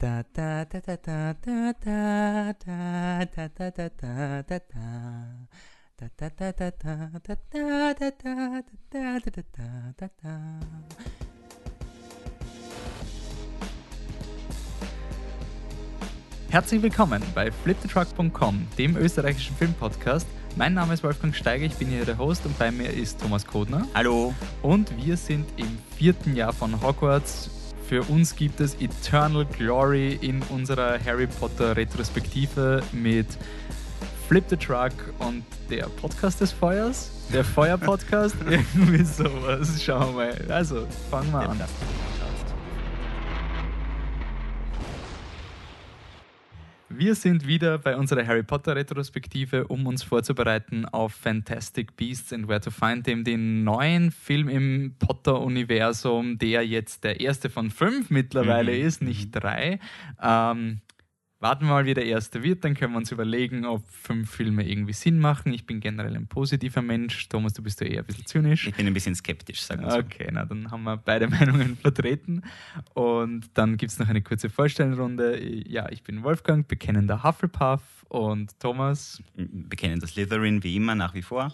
Da da da da da da da da da da da da da da. Da da da da da da da da da da da da da da da. Herzlich willkommen bei fliptetruck.com, dem österreichischen Filmpodcast. Mein Name ist Wolfgang Steiger, ich bin hier der Host und bei mir ist Thomas Kodner. Hallo. Und wir sind im vierten Jahr von Hogwarts. Für uns gibt es Eternal Glory in unserer Harry Potter Retrospektive mit Flip the Truck und der Podcast des Feuers. Der Feuer-Podcast, irgendwie sowas. Schauen wir mal. Also, fangen wir an. Wir sind wieder bei unserer Harry Potter Retrospektive, um uns vorzubereiten auf Fantastic Beasts and Where to Find Them, den neuen Film im Potter-Universum, der jetzt der erste von fünf mittlerweile Mhm. ist, nicht drei. Ähm, warten wir mal, wie der erste wird, dann können wir uns überlegen, ob fünf Filme irgendwie Sinn machen. Ich bin generell ein positiver Mensch. Thomas, du bist ja eher ein bisschen zynisch. Ich bin ein bisschen skeptisch, sagen wir so. Okay, na dann haben wir beide Meinungen vertreten. Und dann gibt es noch eine kurze Vorstellungsrunde. Ja, ich bin Wolfgang, bekennender Hufflepuff und Thomas. Wir kennen das Slytherin wie immer nach wie vor.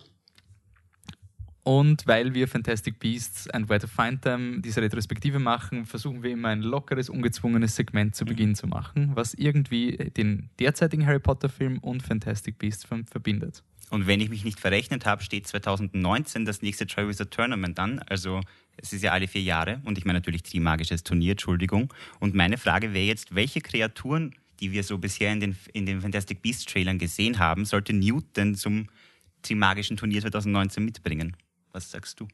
Und weil wir Fantastic Beasts and Where to Find Them diese Retrospektive machen, versuchen wir immer ein lockeres, ungezwungenes Segment zu Beginn zu machen, was irgendwie den derzeitigen Harry Potter-Film und Fantastic Beasts ver- verbindet. Und wenn ich mich nicht verrechnet habe, steht 2019 das nächste Triwizard Tournament an. Also es ist ja alle vier Jahre und ich meine natürlich Trimagisches Turnier, Entschuldigung. Und meine Frage wäre jetzt, welche Kreaturen, die wir so bisher in den, in den Fantastic Beasts Trailern gesehen haben, sollte Newt denn zum Trimagischen Turnier 2019 mitbringen? Was sagst du?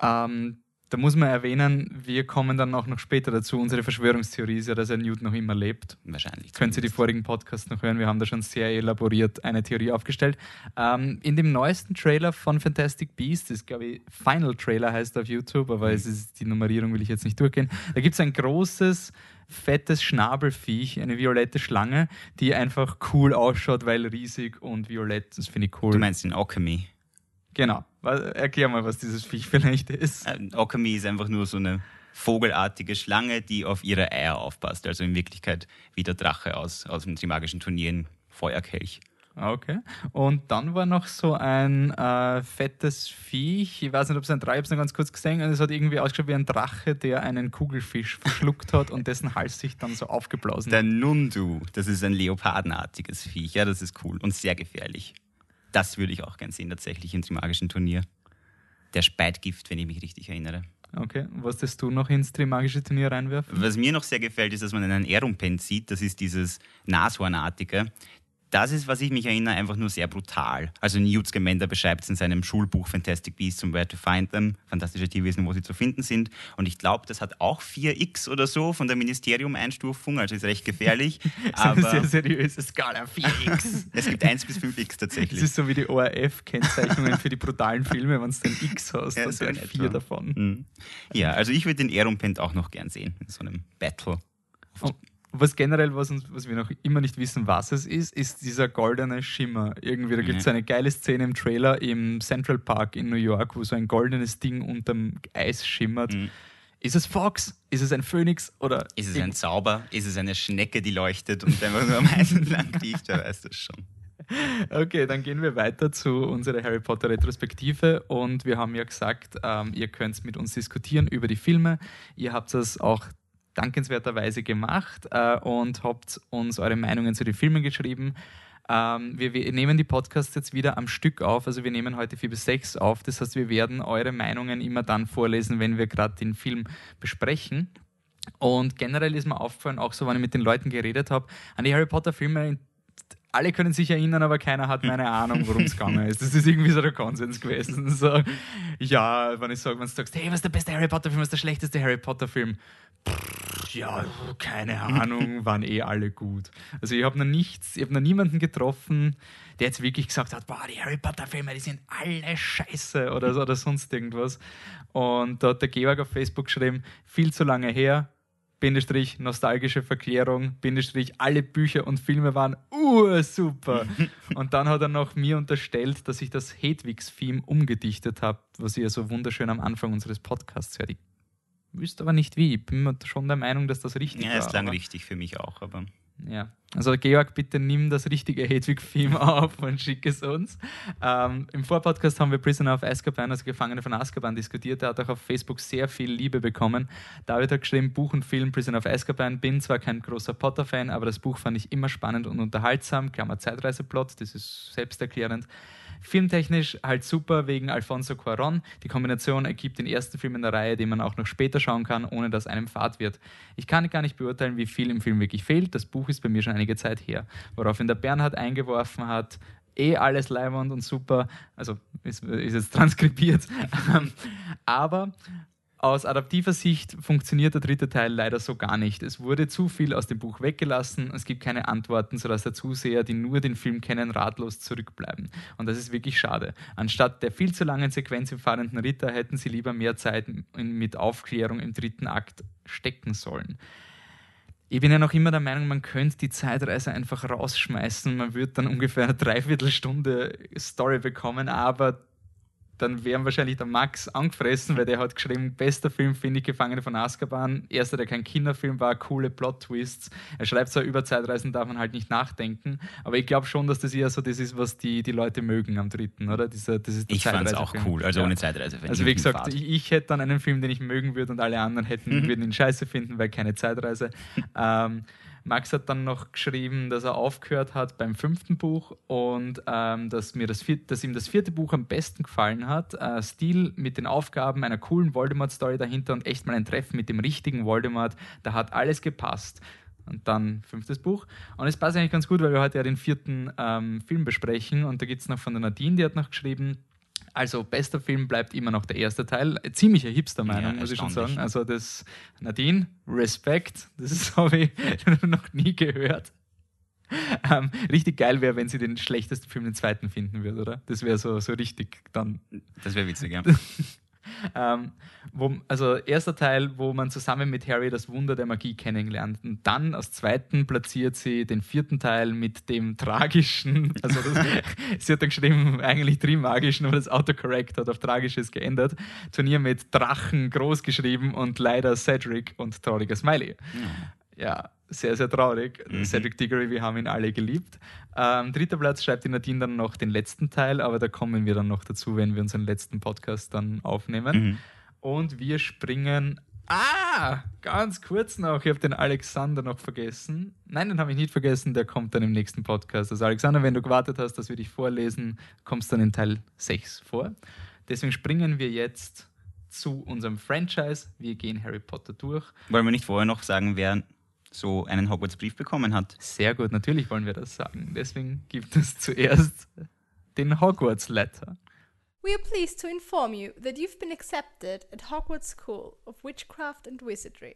Ähm, da muss man erwähnen, wir kommen dann auch noch später dazu. Unsere Verschwörungstheorie ist ja, dass er Newt noch immer lebt. Wahrscheinlich. Können Sie die vorigen Podcasts noch hören? Wir haben da schon sehr elaboriert eine Theorie aufgestellt. Ähm, in dem neuesten Trailer von Fantastic Beasts, das glaube ich Final Trailer heißt auf YouTube, aber es ist die Nummerierung will ich jetzt nicht durchgehen. Da gibt es ein großes, fettes Schnabelviech, eine violette Schlange, die einfach cool ausschaut, weil riesig und violett. Das finde ich cool. Du meinst den Alchemy. genau. Was- Erklär mal, was dieses Viech vielleicht ist. Äh, Alchemy ist einfach nur so eine vogelartige Schlange, die auf ihre Eier aufpasst. Also in Wirklichkeit wie der Drache aus, aus dem Trimagischen Turnier in Feuerkelch. Okay. Und dann war noch so ein äh, fettes Viech. Ich weiß nicht, ob es ein Drei, ich habe es noch ganz kurz gesehen. Und es hat irgendwie ausgeschaut wie ein Drache, der einen Kugelfisch verschluckt hat und dessen Hals sich dann so aufgeblasen Der hat. Nundu, das ist ein leopardenartiges Viech. Ja, das ist cool und sehr gefährlich. Das würde ich auch gern sehen, tatsächlich im Trimagischen Turnier. Der speit Gift, wenn ich mich richtig erinnere. Okay. Was das du noch ins Trimagische Turnier reinwerfen? Was mir noch sehr gefällt, ist, dass man einen Erumpen sieht. Das ist dieses Nashornartige. Das ist, was ich mich erinnere, einfach nur sehr brutal. Also Newt Scamander beschreibt es in seinem Schulbuch Fantastic Beasts and Where to Find Them, fantastische Tierwesen, wo sie zu finden sind. Und ich glaube, das hat auch 4x oder so von der Ministerium-Einstufung, also ist recht gefährlich. Das ist eine sehr Aber seriöse Skala. 4x. es gibt 1 bis 5x Das tatsächlich. ist so wie die ORF-Kennzeichnungen für die brutalen Filme, wenn du ein X hast, Ja, dann so vier etwa. davon. Mhm. Ja, also ich würde den Erumpent auch noch gern sehen, in so einem Battle. Und was generell, was, uns, was wir noch immer nicht wissen, was es ist, ist dieser goldene Schimmer. Irgendwie, da gibt es Mhm. eine geile Szene im Trailer im Central Park in New York, wo so ein goldenes Ding unterm Eis schimmert. Mhm. Ist es Fox? Ist es ein Phönix? Oder Ist es ein Zauber? Ist es eine Schnecke, die leuchtet und einfach nur am Eis entlang kriecht? Wer weiß das schon. Okay, dann gehen wir weiter zu unserer Harry Potter Retrospektive und wir haben ja gesagt, ähm, ihr könnt mit uns diskutieren über die Filme. Ihr habt das auch dankenswerterweise gemacht äh, und habt uns eure Meinungen zu den Filmen geschrieben. Ähm, wir, wir nehmen die Podcasts jetzt wieder am Stück auf, also wir nehmen heute vier bis sechs auf. Das heißt, wir werden eure Meinungen immer dann vorlesen, wenn wir gerade den Film besprechen. Und generell ist mir aufgefallen, auch so, wenn ich mit den Leuten geredet habe, an die Harry Potter Filme, alle können sich erinnern, aber keiner hat meine Ahnung, worum es gegangen ist. Das ist irgendwie so der Konsens gewesen. So, ja, wenn ich sage, wenn du sagst, hey, was ist der beste Harry Potter Film, was ist der schlechteste Harry Potter Film? Pff, Ja, keine Ahnung, waren eh alle gut. Also ich habe noch nichts, ich habe noch niemanden getroffen, der jetzt wirklich gesagt hat, boah, die Harry Potter Filme, die sind alle scheiße oder, so, oder sonst irgendwas. Und da hat der Georg auf Facebook geschrieben, viel zu lange her, Bindestrich, nostalgische Verklärung, Bindestrich, alle Bücher und Filme waren ursuper. und dann hat er noch mir unterstellt, dass ich das Hedwigs-Theme umgedichtet habe, was ihr so wunderschön am Anfang unseres Podcasts hört. Ich wüsste aber nicht wie. Ich bin schon der Meinung, dass das richtig ja, war. Ja, ist lang richtig für mich auch, aber Ja, also Georg, bitte nimm das richtige Hedwig-Theme auf und schick es uns. Ähm, Im Vorpodcast haben wir Prisoner of Azkaban, also Gefangene von Azkaban, diskutiert. Der hat auch auf Facebook sehr viel Liebe bekommen. David hat geschrieben, Buch und Film Prisoner of Azkaban. Bin zwar kein großer Potter-Fan, aber das Buch fand ich immer spannend und unterhaltsam. Klammer Zeitreiseplot, das ist selbsterklärend. Filmtechnisch halt super wegen Alfonso Cuaron. Die Kombination ergibt den ersten Film in der Reihe, den man auch noch später schauen kann, ohne dass einem fad wird. Ich kann gar nicht beurteilen, wie viel im Film wirklich fehlt. Das Buch ist bei mir schon einige Zeit her. Woraufhin der Bernhard eingeworfen hat, eh alles leibend und super, also ist, ist jetzt transkribiert. Ähm, Aber aus adaptiver Sicht funktioniert der dritte Teil leider so gar nicht. Es wurde zu viel aus dem Buch weggelassen, es gibt keine Antworten, sodass der Zuseher, die nur den Film kennen, ratlos zurückbleiben. Und das ist wirklich schade. Anstatt der viel zu langen Sequenz im fahrenden Ritter hätten sie lieber mehr Zeit mit Aufklärung im dritten Akt stecken sollen. Ich bin ja noch immer der Meinung, man könnte die Zeitreise einfach rausschmeißen. Man würde dann ungefähr eine Dreiviertelstunde Story bekommen, aber dann wären wahrscheinlich der Max angefressen, weil der hat geschrieben, bester Film finde ich Gefangene von Azkaban. Erster, der kein Kinderfilm war, coole Plot-Twists. Er schreibt zwar, über Zeitreisen darf man halt nicht nachdenken, aber ich glaube schon, dass das eher so das ist, was die, die Leute mögen am dritten, oder? Dieser, das ist der ich fand es auch cool. Also Ja. ohne Zeitreise. Also wie gesagt, ich, ich hätte dann einen Film, den ich mögen würde und alle anderen hätten, Mhm. würden ihn scheiße finden, weil keine Zeitreise. ähm, Max hat dann noch geschrieben, dass er aufgehört hat beim fünften Buch und ähm, dass, mir das vierte, dass ihm das vierte Buch am besten gefallen hat. Äh, Stil mit den Aufgaben, einer coolen Voldemort-Story dahinter und echt mal ein Treffen mit dem richtigen Voldemort. Da hat alles gepasst. Und dann fünftes Buch. Und es passt eigentlich ganz gut, weil wir heute ja den vierten ähm, Film besprechen. Und da gibt es noch von der Nadine, die hat noch geschrieben, also bester Film bleibt immer noch der erste Teil. Ziemliche Hipster-Meinung, Ja, muss ich schon sagen. Also das Nadine, Respekt, das habe ich noch nie gehört. Ähm, richtig geil wäre, wenn sie den schlechtesten Film den zweiten finden würde, oder? Das wäre so, so richtig dann Das wäre witzig, ja. ähm, wo, also erster Teil, wo man zusammen mit Harry das Wunder der Magie kennenlernt. Und dann als zweiten platziert sie den vierten Teil mit dem tragischen, also das, sie hat dann geschrieben, eigentlich trimagischen, aber das Autocorrect hat auf tragisches geändert. Turnier mit Drachen groß geschrieben und leider Cedric und trauriger Smiley. Ja, sehr, sehr traurig. Mhm. Cedric Diggory, wir haben ihn alle geliebt. Ähm, dritter Platz schreibt die Nadine dann noch den letzten Teil, aber da kommen wir dann noch dazu, wenn wir unseren letzten Podcast dann aufnehmen. Mhm. Und wir springen. Ah, ganz kurz noch. Ich habe den Alexander noch vergessen. Nein, den habe ich nicht vergessen. Der kommt dann im nächsten Podcast. Also, Alexander, wenn du gewartet hast, dass wir dich vorlesen, kommst dann in Teil 6 vor. Deswegen springen wir jetzt zu unserem Franchise. Wir gehen Harry Potter durch. Wollen wir nicht vorher noch sagen, wer so einen Hogwarts-Brief bekommen hat? Sehr gut, natürlich wollen wir das sagen. Deswegen gibt es zuerst den Hogwarts Letter. We are pleased to inform you that you've been accepted at Hogwarts School of Witchcraft and Wizardry.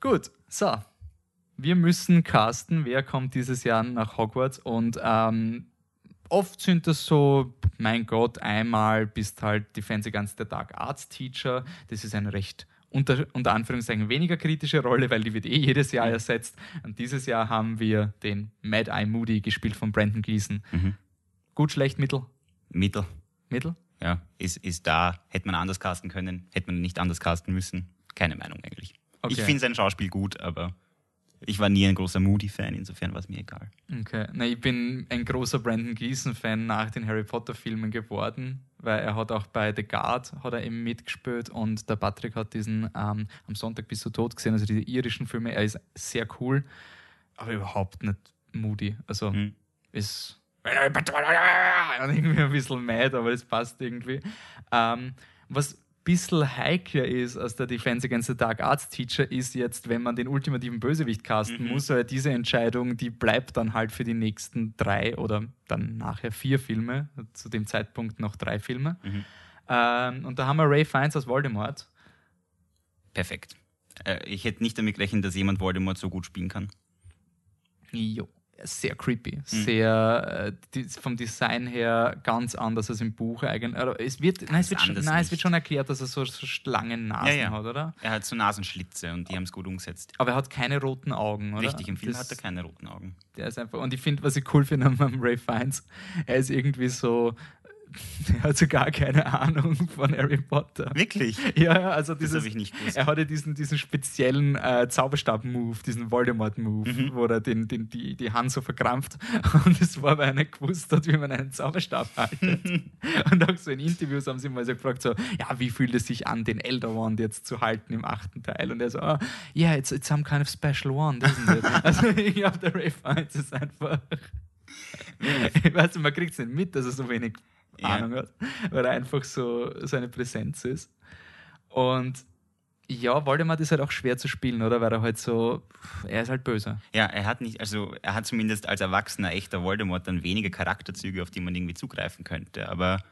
Gut, so. Wir müssen casten, wer kommt dieses Jahr nach Hogwarts und ähm, oft sind das so, mein Gott, einmal bist halt die fancy ganze der Tag Arts Teacher. Das ist eine recht unter, unter Anführungszeichen weniger kritische Rolle, weil die wird eh jedes Jahr ersetzt. Und dieses Jahr haben wir den Mad Eye Moody gespielt von Brandon Gleason. Mhm. Gut, schlecht, mittel, Mittel. mittel. Ja, ist, ist da. Hätte man anders casten können, hätte man nicht anders casten müssen. Keine Meinung eigentlich. Okay. Ich finde sein Schauspiel gut, aber ich war nie ein großer Moody-Fan, insofern war es mir egal. Okay, na, ich bin ein großer Brandon Gleason-Fan nach den Harry Potter-Filmen geworden, weil er hat auch bei The Guard hat er eben mitgespielt und der Patrick hat diesen ähm, am Sonntag bis zu tot gesehen, also diese irischen Filme. Er ist sehr cool, aber überhaupt nicht moody. Also Hm. ist irgendwie ein bisschen mad, aber es passt irgendwie. Ähm, was bisschen heikler ist als der Defense Against the Dark Arts Teacher ist jetzt, wenn man den ultimativen Bösewicht casten muss, weil diese Entscheidung, die bleibt dann halt für die nächsten drei oder dann nachher vier Filme, zu dem Zeitpunkt noch drei Filme. Mhm. Ähm, und da haben wir Ray Fiennes als Voldemort. Perfekt. Äh, ich hätte nicht damit gerechnet, dass jemand Voldemort so gut spielen kann. Jo. Sehr creepy, Mhm. sehr äh, vom Design her ganz anders als im Buch eigentlich. Also es wird, nein, es wird, schon, nein, es wird schon erklärt, dass er so, so Schlangennasen Ja, ja. hat, oder? Er hat so Nasenschlitze und die haben es gut umgesetzt. Aber er hat keine roten Augen, oder? Richtig, im Film Das- hat er keine roten Augen. Der ist einfach, und ich finde, was ich cool finde an Ray Fiennes, er ist irgendwie so er hat so gar keine Ahnung von Harry Potter. Wirklich? Ja, ja, also Das dieses, habe ich nicht gewusst. er hatte diesen, diesen speziellen äh, Zauberstab-Move, diesen Voldemort-Move, Mhm. wo er den, den, die, die Hand so verkrampft. Und es war, weil er nicht gewusst hat, wie man einen Zauberstab haltet. Und auch so in Interviews haben sie mal so gefragt, so, ja, wie fühlt es sich an, den Elder Wand jetzt zu halten im achten Teil? Und er so, oh, yeah, it's, it's some kind of special wand, isn't it? also ich glaube, der Ray Fiennes ist einfach... ich weiß nicht, man kriegt es nicht mit, dass er so wenig Ahnung hat, weil er einfach so seine Präsenz ist. Und ja, Voldemort ist halt auch schwer zu spielen, oder? Weil er halt so, er ist halt böse. Ja, er hat nicht, also er hat zumindest als erwachsener echter Voldemort dann wenige Charakterzüge, auf die man irgendwie zugreifen könnte. Aber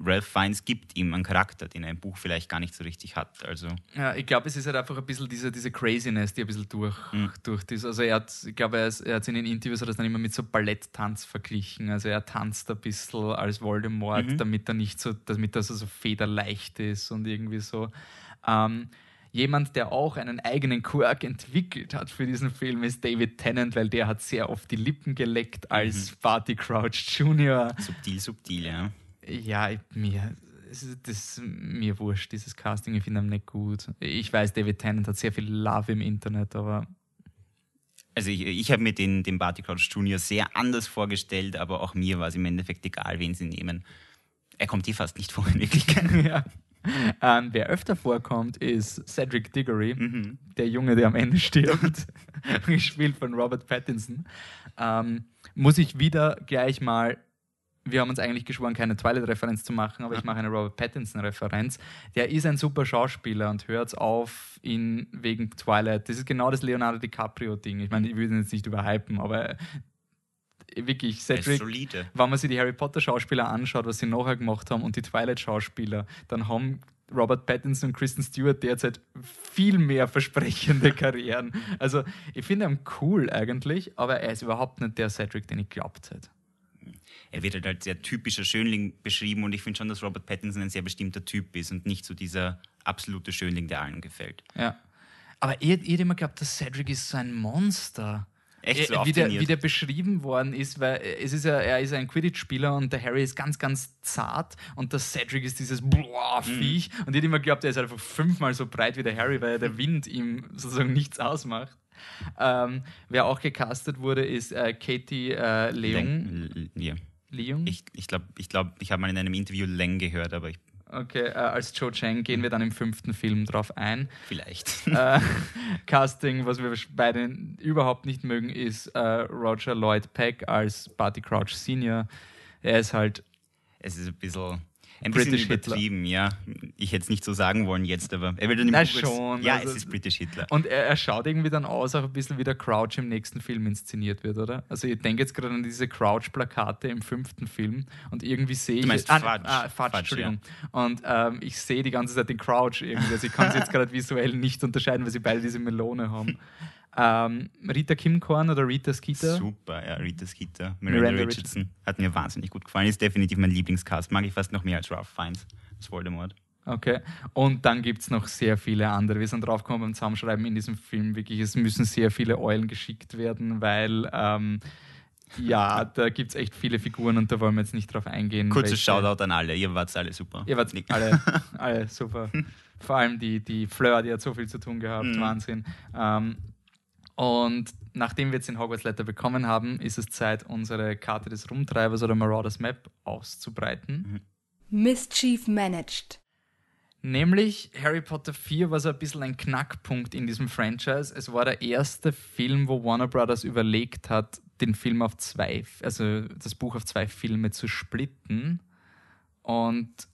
Ralph Fiennes gibt ihm einen Charakter, den er im Buch vielleicht gar nicht so richtig hat. Also Ja, ich glaube, es ist halt einfach ein bisschen diese, diese Craziness, die ein bisschen durch, Mhm. durch das. Also er hat, ich glaube, er, ist- er hat in den Interviews hat er das dann immer mit so Balletttanz verglichen. Also er tanzt ein bisschen als Voldemort, Mhm. damit er nicht so, damit er so, so federleicht ist und irgendwie so. Ähm, Jemand, der auch einen eigenen Quirk entwickelt hat für diesen Film, ist David Tennant, weil der hat sehr oft die Lippen geleckt als Barty Crouch Jr. subtil, subtil, ja. Ja, mir, das mir wurscht, dieses Casting, ich finde ihn nicht gut. Ich weiß, David Tennant hat sehr viel Love im Internet, aber Also ich, ich habe mir den, den Barty Crouch Jr. sehr anders vorgestellt, aber auch mir war es im Endeffekt egal, wen sie nehmen. Er kommt eh fast nicht vor in Wirklichkeit. ja. Ähm, wer öfter vorkommt, ist Cedric Diggory, Mhm. der Junge, der am Ende stirbt, gespielt von Robert Pattinson. Ähm, muss ich wieder gleich mal, wir haben uns eigentlich geschworen, keine Twilight-Referenz zu machen, aber ich mache eine Robert Pattinson-Referenz. Der ist ein super Schauspieler und hört auf ihn wegen Twilight. Das ist genau das Leonardo DiCaprio-Ding. Ich meine, ich würde ihn jetzt nicht überhypen, aber wirklich, Er ist Cedric, wenn man sich die Harry Potter Schauspieler anschaut, was sie nachher gemacht haben und die Twilight Schauspieler, dann haben Robert Pattinson und Kristen Stewart derzeit viel mehr versprechende Karrieren. Also ich finde ihn cool eigentlich, aber er ist überhaupt nicht der Cedric, den ich glaubt hätte. Er wird halt als sehr typischer Schönling beschrieben und ich finde schon, dass Robert Pattinson ein sehr bestimmter Typ ist und nicht so dieser absolute Schönling, der allen gefällt. Ja. Aber ihr, ihr habt immer geglaubt, dass Cedric ist so ein Monster. Echt so Äh, wie, der, wie der beschrieben worden ist, weil es ist ja, er ist ein Quidditch-Spieler und der Harry ist ganz, ganz zart und der Cedric ist dieses boah, Mhm. Viech. Und ich immer geglaubt, er ist einfach fünfmal so breit wie der Harry, weil der Wind ihm sozusagen nichts ausmacht. Ähm, wer auch gecastet wurde, ist äh, Katie äh, Leung. Leng, L- ja. Leung? Ich glaube, ich, glaub, ich, glaub, ich habe mal in einem Interview Leng gehört, aber ich, Okay, äh, als Cho Chang gehen wir dann im fünften Film drauf ein. vielleicht. äh, Casting, was wir beide überhaupt nicht mögen, ist äh, Roger Lloyd Peck als Barty Crouch Senior. Er ist halt, es ist ein bisschen, ein bisschen British Hitler. übertrieben, ja. Ich hätte es nicht so sagen wollen jetzt, aber er wird dann im Na Buch als- schon, Ja, also- es ist British Hitler. und er, er schaut irgendwie dann aus, auch ein bisschen wie der Crouch im nächsten Film inszeniert wird, oder? Also ich denke jetzt gerade an diese Crouch-Plakate im fünften Film und irgendwie sehe ich... meinst ah, Fudge. Ah, Fudge, Fudge, Entschuldigung. Und ähm, ich sehe die ganze Zeit den Crouch irgendwie. Also ich kann sie jetzt gerade visuell nicht unterscheiden, weil sie beide diese Melone haben. Ähm, Rita Kimkorn oder Rita Skeeter? Super, ja, Rita Skeeter, Miranda, Miranda Richardson. Hat mir wahnsinnig gut gefallen. Ist definitiv mein Lieblingscast. Mag ich fast noch mehr als Ralph Fiennes, als Voldemort. Okay. Und dann gibt es noch sehr viele andere. Wir sind draufgekommen beim Zusammenschreiben in diesem Film wirklich, es müssen sehr viele Eulen geschickt werden, weil ähm, ja, da gibt es echt viele Figuren und da wollen wir jetzt nicht drauf eingehen. Kurzes Shoutout an alle. Ihr wart alle super. Ihr wart alle, alle super. Vor allem die, die Fleur, die hat so viel zu tun gehabt, Mhm. Wahnsinn. Ähm, und nachdem wir jetzt den Hogwarts Letter bekommen haben, ist es Zeit, unsere Karte des Rumtreibers oder Marauders Map auszubreiten. Mischief managed. Nämlich Harry Potter 4 war so ein bisschen ein Knackpunkt in diesem Franchise. Es war der erste Film, wo Warner Brothers überlegt hat, den Film auf zwei, also das Buch auf zwei Filme zu splitten. Und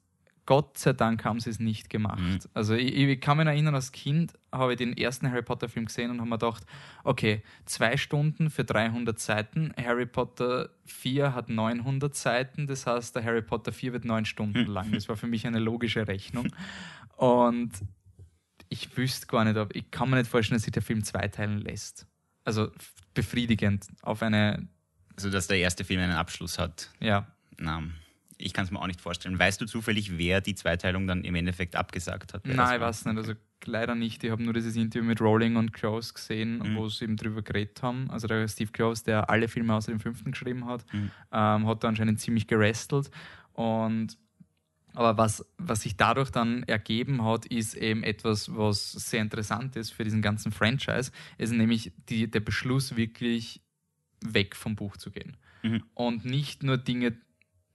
Gott sei Dank haben sie es nicht gemacht. Mhm. Also ich, ich kann mich erinnern, als Kind habe ich den ersten Harry Potter Film gesehen und habe mir gedacht, okay, zwei Stunden für 300 Seiten. Harry Potter 4 hat 900 Seiten, das heißt, der Harry Potter 4 wird neun Stunden lang. Das war für mich eine logische Rechnung. Und ich wüsste gar nicht, ob, ich kann mir nicht vorstellen, dass sich der Film zweiteilen lässt. Also befriedigend auf eine, Also, dass der erste Film einen Abschluss hat. ja, Na, ich kann es mir auch nicht vorstellen. Weißt du zufällig, wer die Zweiteilung dann im Endeffekt abgesagt hat? Nein, ich war? weiß nicht. Also leider nicht. Ich habe nur dieses Interview mit Rowling und Close gesehen, Mhm. wo sie eben drüber geredet haben. Also der Steve Close, der alle Filme außer dem fünften geschrieben hat, Mhm. ähm, hat da anscheinend ziemlich gerestelt. Und aber was, was sich dadurch dann ergeben hat, ist eben etwas, was sehr interessant ist für diesen ganzen Franchise, ist nämlich die, der Beschluss, wirklich weg vom Buch zu gehen. Mhm. Und nicht nur Dinge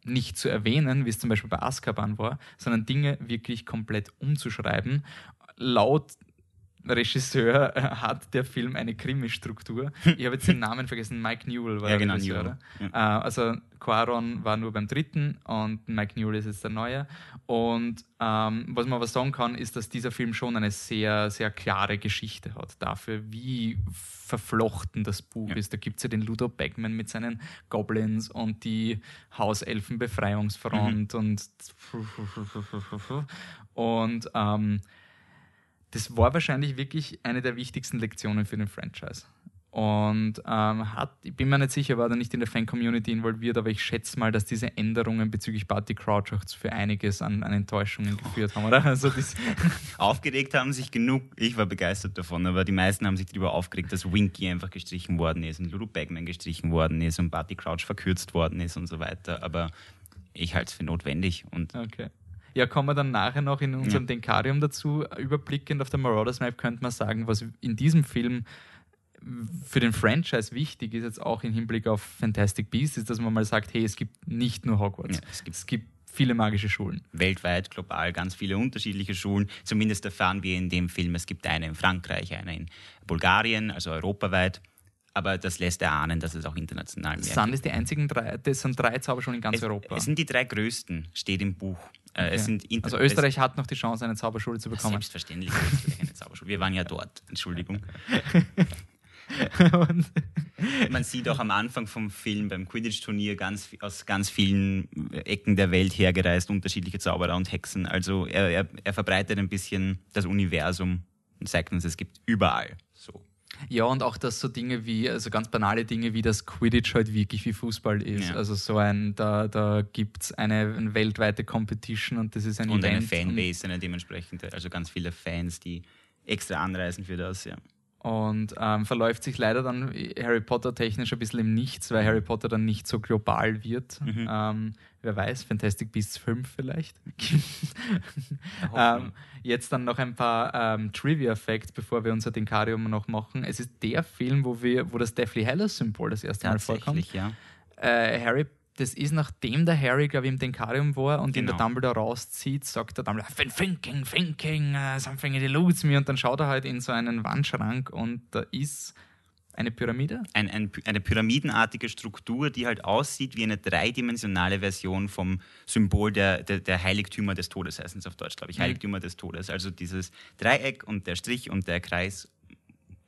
nicht zu erwähnen, wie es zum Beispiel bei Azkaban war, sondern Dinge wirklich komplett umzuschreiben. Laut Regisseur äh, hat der Film eine Krimi-Struktur. Ich habe jetzt den Namen vergessen, Mike Newell war Ja, der genau, Regisseur. Newell. oder? Äh, also Quaron war nur beim dritten und Mike Newell ist jetzt der neue. Und ähm, was man aber sagen kann, ist, dass dieser Film schon eine sehr, sehr klare Geschichte hat dafür, wie verflochten das Buch Ja. ist. Da gibt es ja den Ludo Bagman mit seinen Goblins und die Hauselfen-Befreiungsfront und und ähm, das war wahrscheinlich wirklich eine der wichtigsten Lektionen für den Franchise. Und ähm, hat, ich bin mir nicht sicher, war da nicht in der Fan-Community involviert, aber ich schätze mal, dass diese Änderungen bezüglich Barty Crouch auch für einiges an, an Enttäuschungen geführt haben, oder? Also Aufgeregt haben sich genug, ich war begeistert davon, aber die meisten haben sich darüber aufgeregt, dass Winky einfach gestrichen worden ist und Lulu Bagman gestrichen worden ist und Barty Crouch verkürzt worden ist und so weiter. Aber ich halte es für notwendig und okay. Ja, kommen wir dann nachher noch in unserem Denkarium dazu. Überblickend auf der Marauders Map könnte man sagen, was in diesem Film für den Franchise wichtig ist, jetzt auch im Hinblick auf Fantastic Beasts, ist, dass man mal sagt, hey, es gibt nicht nur Hogwarts. Ja, es gibt- es gibt viele magische Schulen. weltweit, global ganz viele unterschiedliche Schulen. Zumindest erfahren wir in dem Film, es gibt eine in Frankreich, eine in Bulgarien, also europaweit. Aber das lässt erahnen, dass es auch international mehr Sind es die einzigen drei, das sind drei Zauberschulen in ganz es, Europa. es sind die drei größten, steht im Buch. Äh, Okay. es sind inter- also Österreich hat noch die Chance, eine Zauberschule zu bekommen. selbstverständlich Österreich eine Zauberschule. Wir waren ja dort, Entschuldigung. Man sieht auch am Anfang vom Film beim Quidditch-Turnier ganz, aus ganz vielen Ecken der Welt hergereist, unterschiedliche Zauberer und Hexen. Also er, er, er verbreitet ein bisschen das Universum und zeigt uns, es gibt überall. Ja, und auch, dass so Dinge wie, also ganz banale Dinge wie das Quidditch halt wirklich wie Fußball ist. Ja. Also so ein, da, da gibt es eine, eine weltweite Competition und das ist ein Und eine Event. Fanbase, eine dementsprechende, also ganz viele Fans, die extra anreisen für das, ja. Und ähm, verläuft sich leider dann Harry Potter technisch ein bisschen im Nichts, weil Harry Potter dann nicht so global wird. Mhm. Ähm, wer weiß, Fantastic Beasts 5 vielleicht. Ähm, jetzt dann noch ein paar ähm, Trivia-Facts, bevor wir unser Denkarium noch machen. Es ist der Film, wo, wir, wo das Deathly Hallows-Symbol das erste Mal vorkommt. Ja. Äh, Harry, das ist nachdem der Harry, glaube ich, im Denkarium war und ihn der Genau. Dumbledore rauszieht, sagt der Dumbledore, "I've been thinking, thinking, uh, something eludes me. Und dann schaut er halt in so einen Wandschrank und da ist eine Pyramide. ein, ein, eine pyramidenartige Struktur, die halt aussieht wie eine dreidimensionale Version vom Symbol der, der, der Heiligtümer des Todes, heißen es auf Deutsch, glaube ich. Mhm. Heiligtümer des Todes. Also dieses Dreieck und der Strich und der Kreis.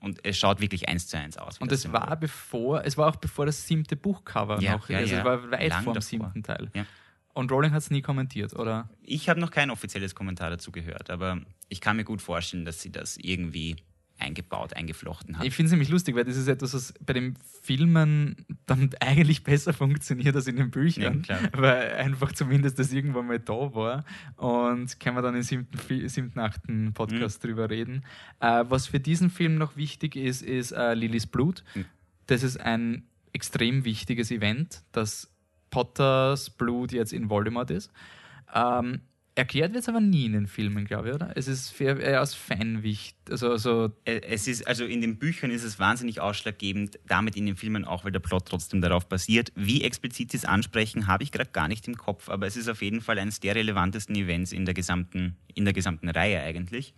Und es schaut wirklich eins zu eins aus. Und es war bevor, es war auch bevor das siebte Buchcover Ja, noch. ja, also ja. es war weit Lang vor dem siebten Teil. Ja. Und Rowling hat es nie kommentiert, oder? Ich habe noch kein offizielles Kommentar dazu gehört, aber ich kann mir gut vorstellen, dass sie das irgendwie eingebaut, eingeflochten hat. Ich finde es nämlich lustig, weil das ist etwas, was bei den Filmen dann eigentlich besser funktioniert als in den Büchern, Ja, weil einfach zumindest das irgendwann mal da war und können wir dann im siebten, siebten achten Podcast Mhm. drüber reden. Äh, was für diesen Film noch wichtig ist, ist äh, Lillys Blut. Mhm. Das ist ein extrem wichtiges Event, dass Potters Blut jetzt in Voldemort ist. Ähm, erklärt wird es aber nie in den Filmen, glaube ich, oder? Es ist eher aus Fanwicht, also, also Äh, Es ist, also in den Büchern ist es wahnsinnig ausschlaggebend, damit in den Filmen auch, weil der Plot trotzdem darauf basiert. Wie explizit sie es ansprechen, habe ich gerade gar nicht im Kopf, aber es ist auf jeden Fall eines der relevantesten Events in der gesamten, in der gesamten Reihe eigentlich.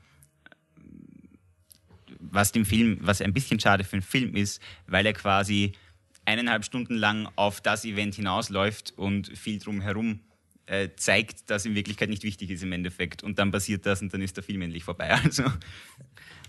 Was dem Film, was ein bisschen schade für den Film ist, weil er quasi eineinhalb Stunden lang auf das Event hinausläuft und viel drumherum äh, zeigt, dass in Wirklichkeit nicht wichtig ist im Endeffekt. Und dann passiert das und dann ist der Film endlich vorbei. Also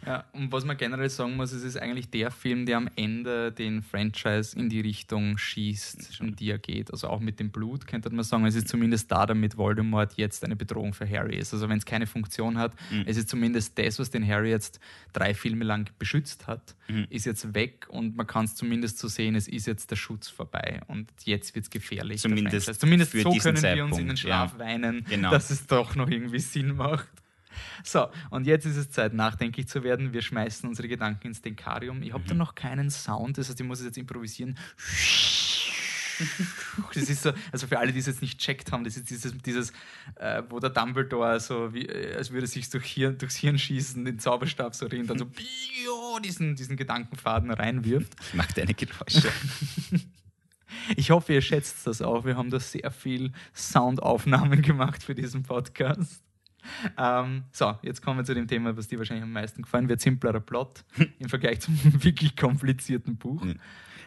Ja, und was man generell sagen muss, es ist eigentlich der Film, der am Ende den Franchise in die Richtung schießt, in die er geht. Also auch mit dem Blut könnte man sagen, es ist zumindest da, damit Voldemort jetzt eine Bedrohung für Harry ist. Also wenn es keine Funktion hat, es ist zumindest das, was den Harry jetzt drei Filme lang beschützt hat, ist jetzt weg und man kann es zumindest so sehen, es ist jetzt der Schutz vorbei und jetzt wird es gefährlich. Zumindest zumindest so können wir uns in den Zeitpunkt, Schlaf ja. weinen, Genau. dass es doch noch irgendwie Sinn macht. So, und jetzt ist es Zeit, nachdenklich zu werden. Wir schmeißen unsere Gedanken ins Denkarium. Ich habe da noch keinen Sound, das heißt, ich muss es jetzt improvisieren. Das ist so, also für alle, die es jetzt nicht checkt haben, das ist dieses, dieses äh, wo der Dumbledore so, wie, äh, als würde er sich durch Hirn, durchs Hirn schießen, den Zauberstab so reden, dann so bio, diesen, diesen Gedankenfaden reinwirft. Ich mag deine Geräusche. Ich hoffe, ihr schätzt das auch. Wir haben da sehr viel Soundaufnahmen gemacht für diesen Podcast. Ähm, so, jetzt kommen wir zu dem Thema, was dir wahrscheinlich am meisten gefallen wird. Simplerer Plot im Vergleich zum wirklich komplizierten Buch.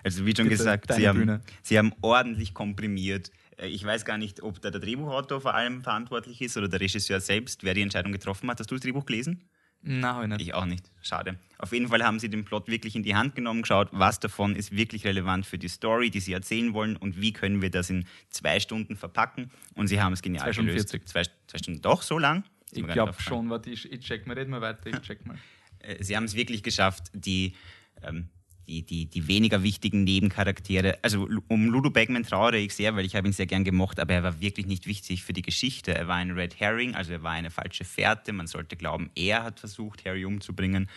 Also wie schon Bitte, gesagt, sie haben, Bühne. sie haben ordentlich komprimiert. Äh, Ich weiß gar nicht, ob da der Drehbuchautor vor allem verantwortlich ist oder der Regisseur selbst, wer die Entscheidung getroffen hat. Hast du das Drehbuch gelesen? Nein, hab ich nicht. Ich auch nicht. Schade. Auf jeden Fall haben sie den Plot wirklich in die Hand genommen, geschaut, was davon ist wirklich relevant für die Story, die sie erzählen wollen und wie können wir das in zwei Stunden verpacken. Und sie haben es genial Zwei Stunden gelöst. 40. Zwei, zwei Stunden doch so lang? Ist Ich glaube schon, warte, ich, ich check mal, red mal weiter, ich check mal. Äh, sie haben es wirklich geschafft, die, ähm, die, die, die weniger wichtigen Nebencharaktere, also um Ludo Bagman trauere ich sehr, weil ich habe ihn sehr gern gemocht, aber er war wirklich nicht wichtig für die Geschichte. Er war ein Red Herring, also er war eine falsche Fährte. Man sollte glauben, er hat versucht, Harry umzubringen.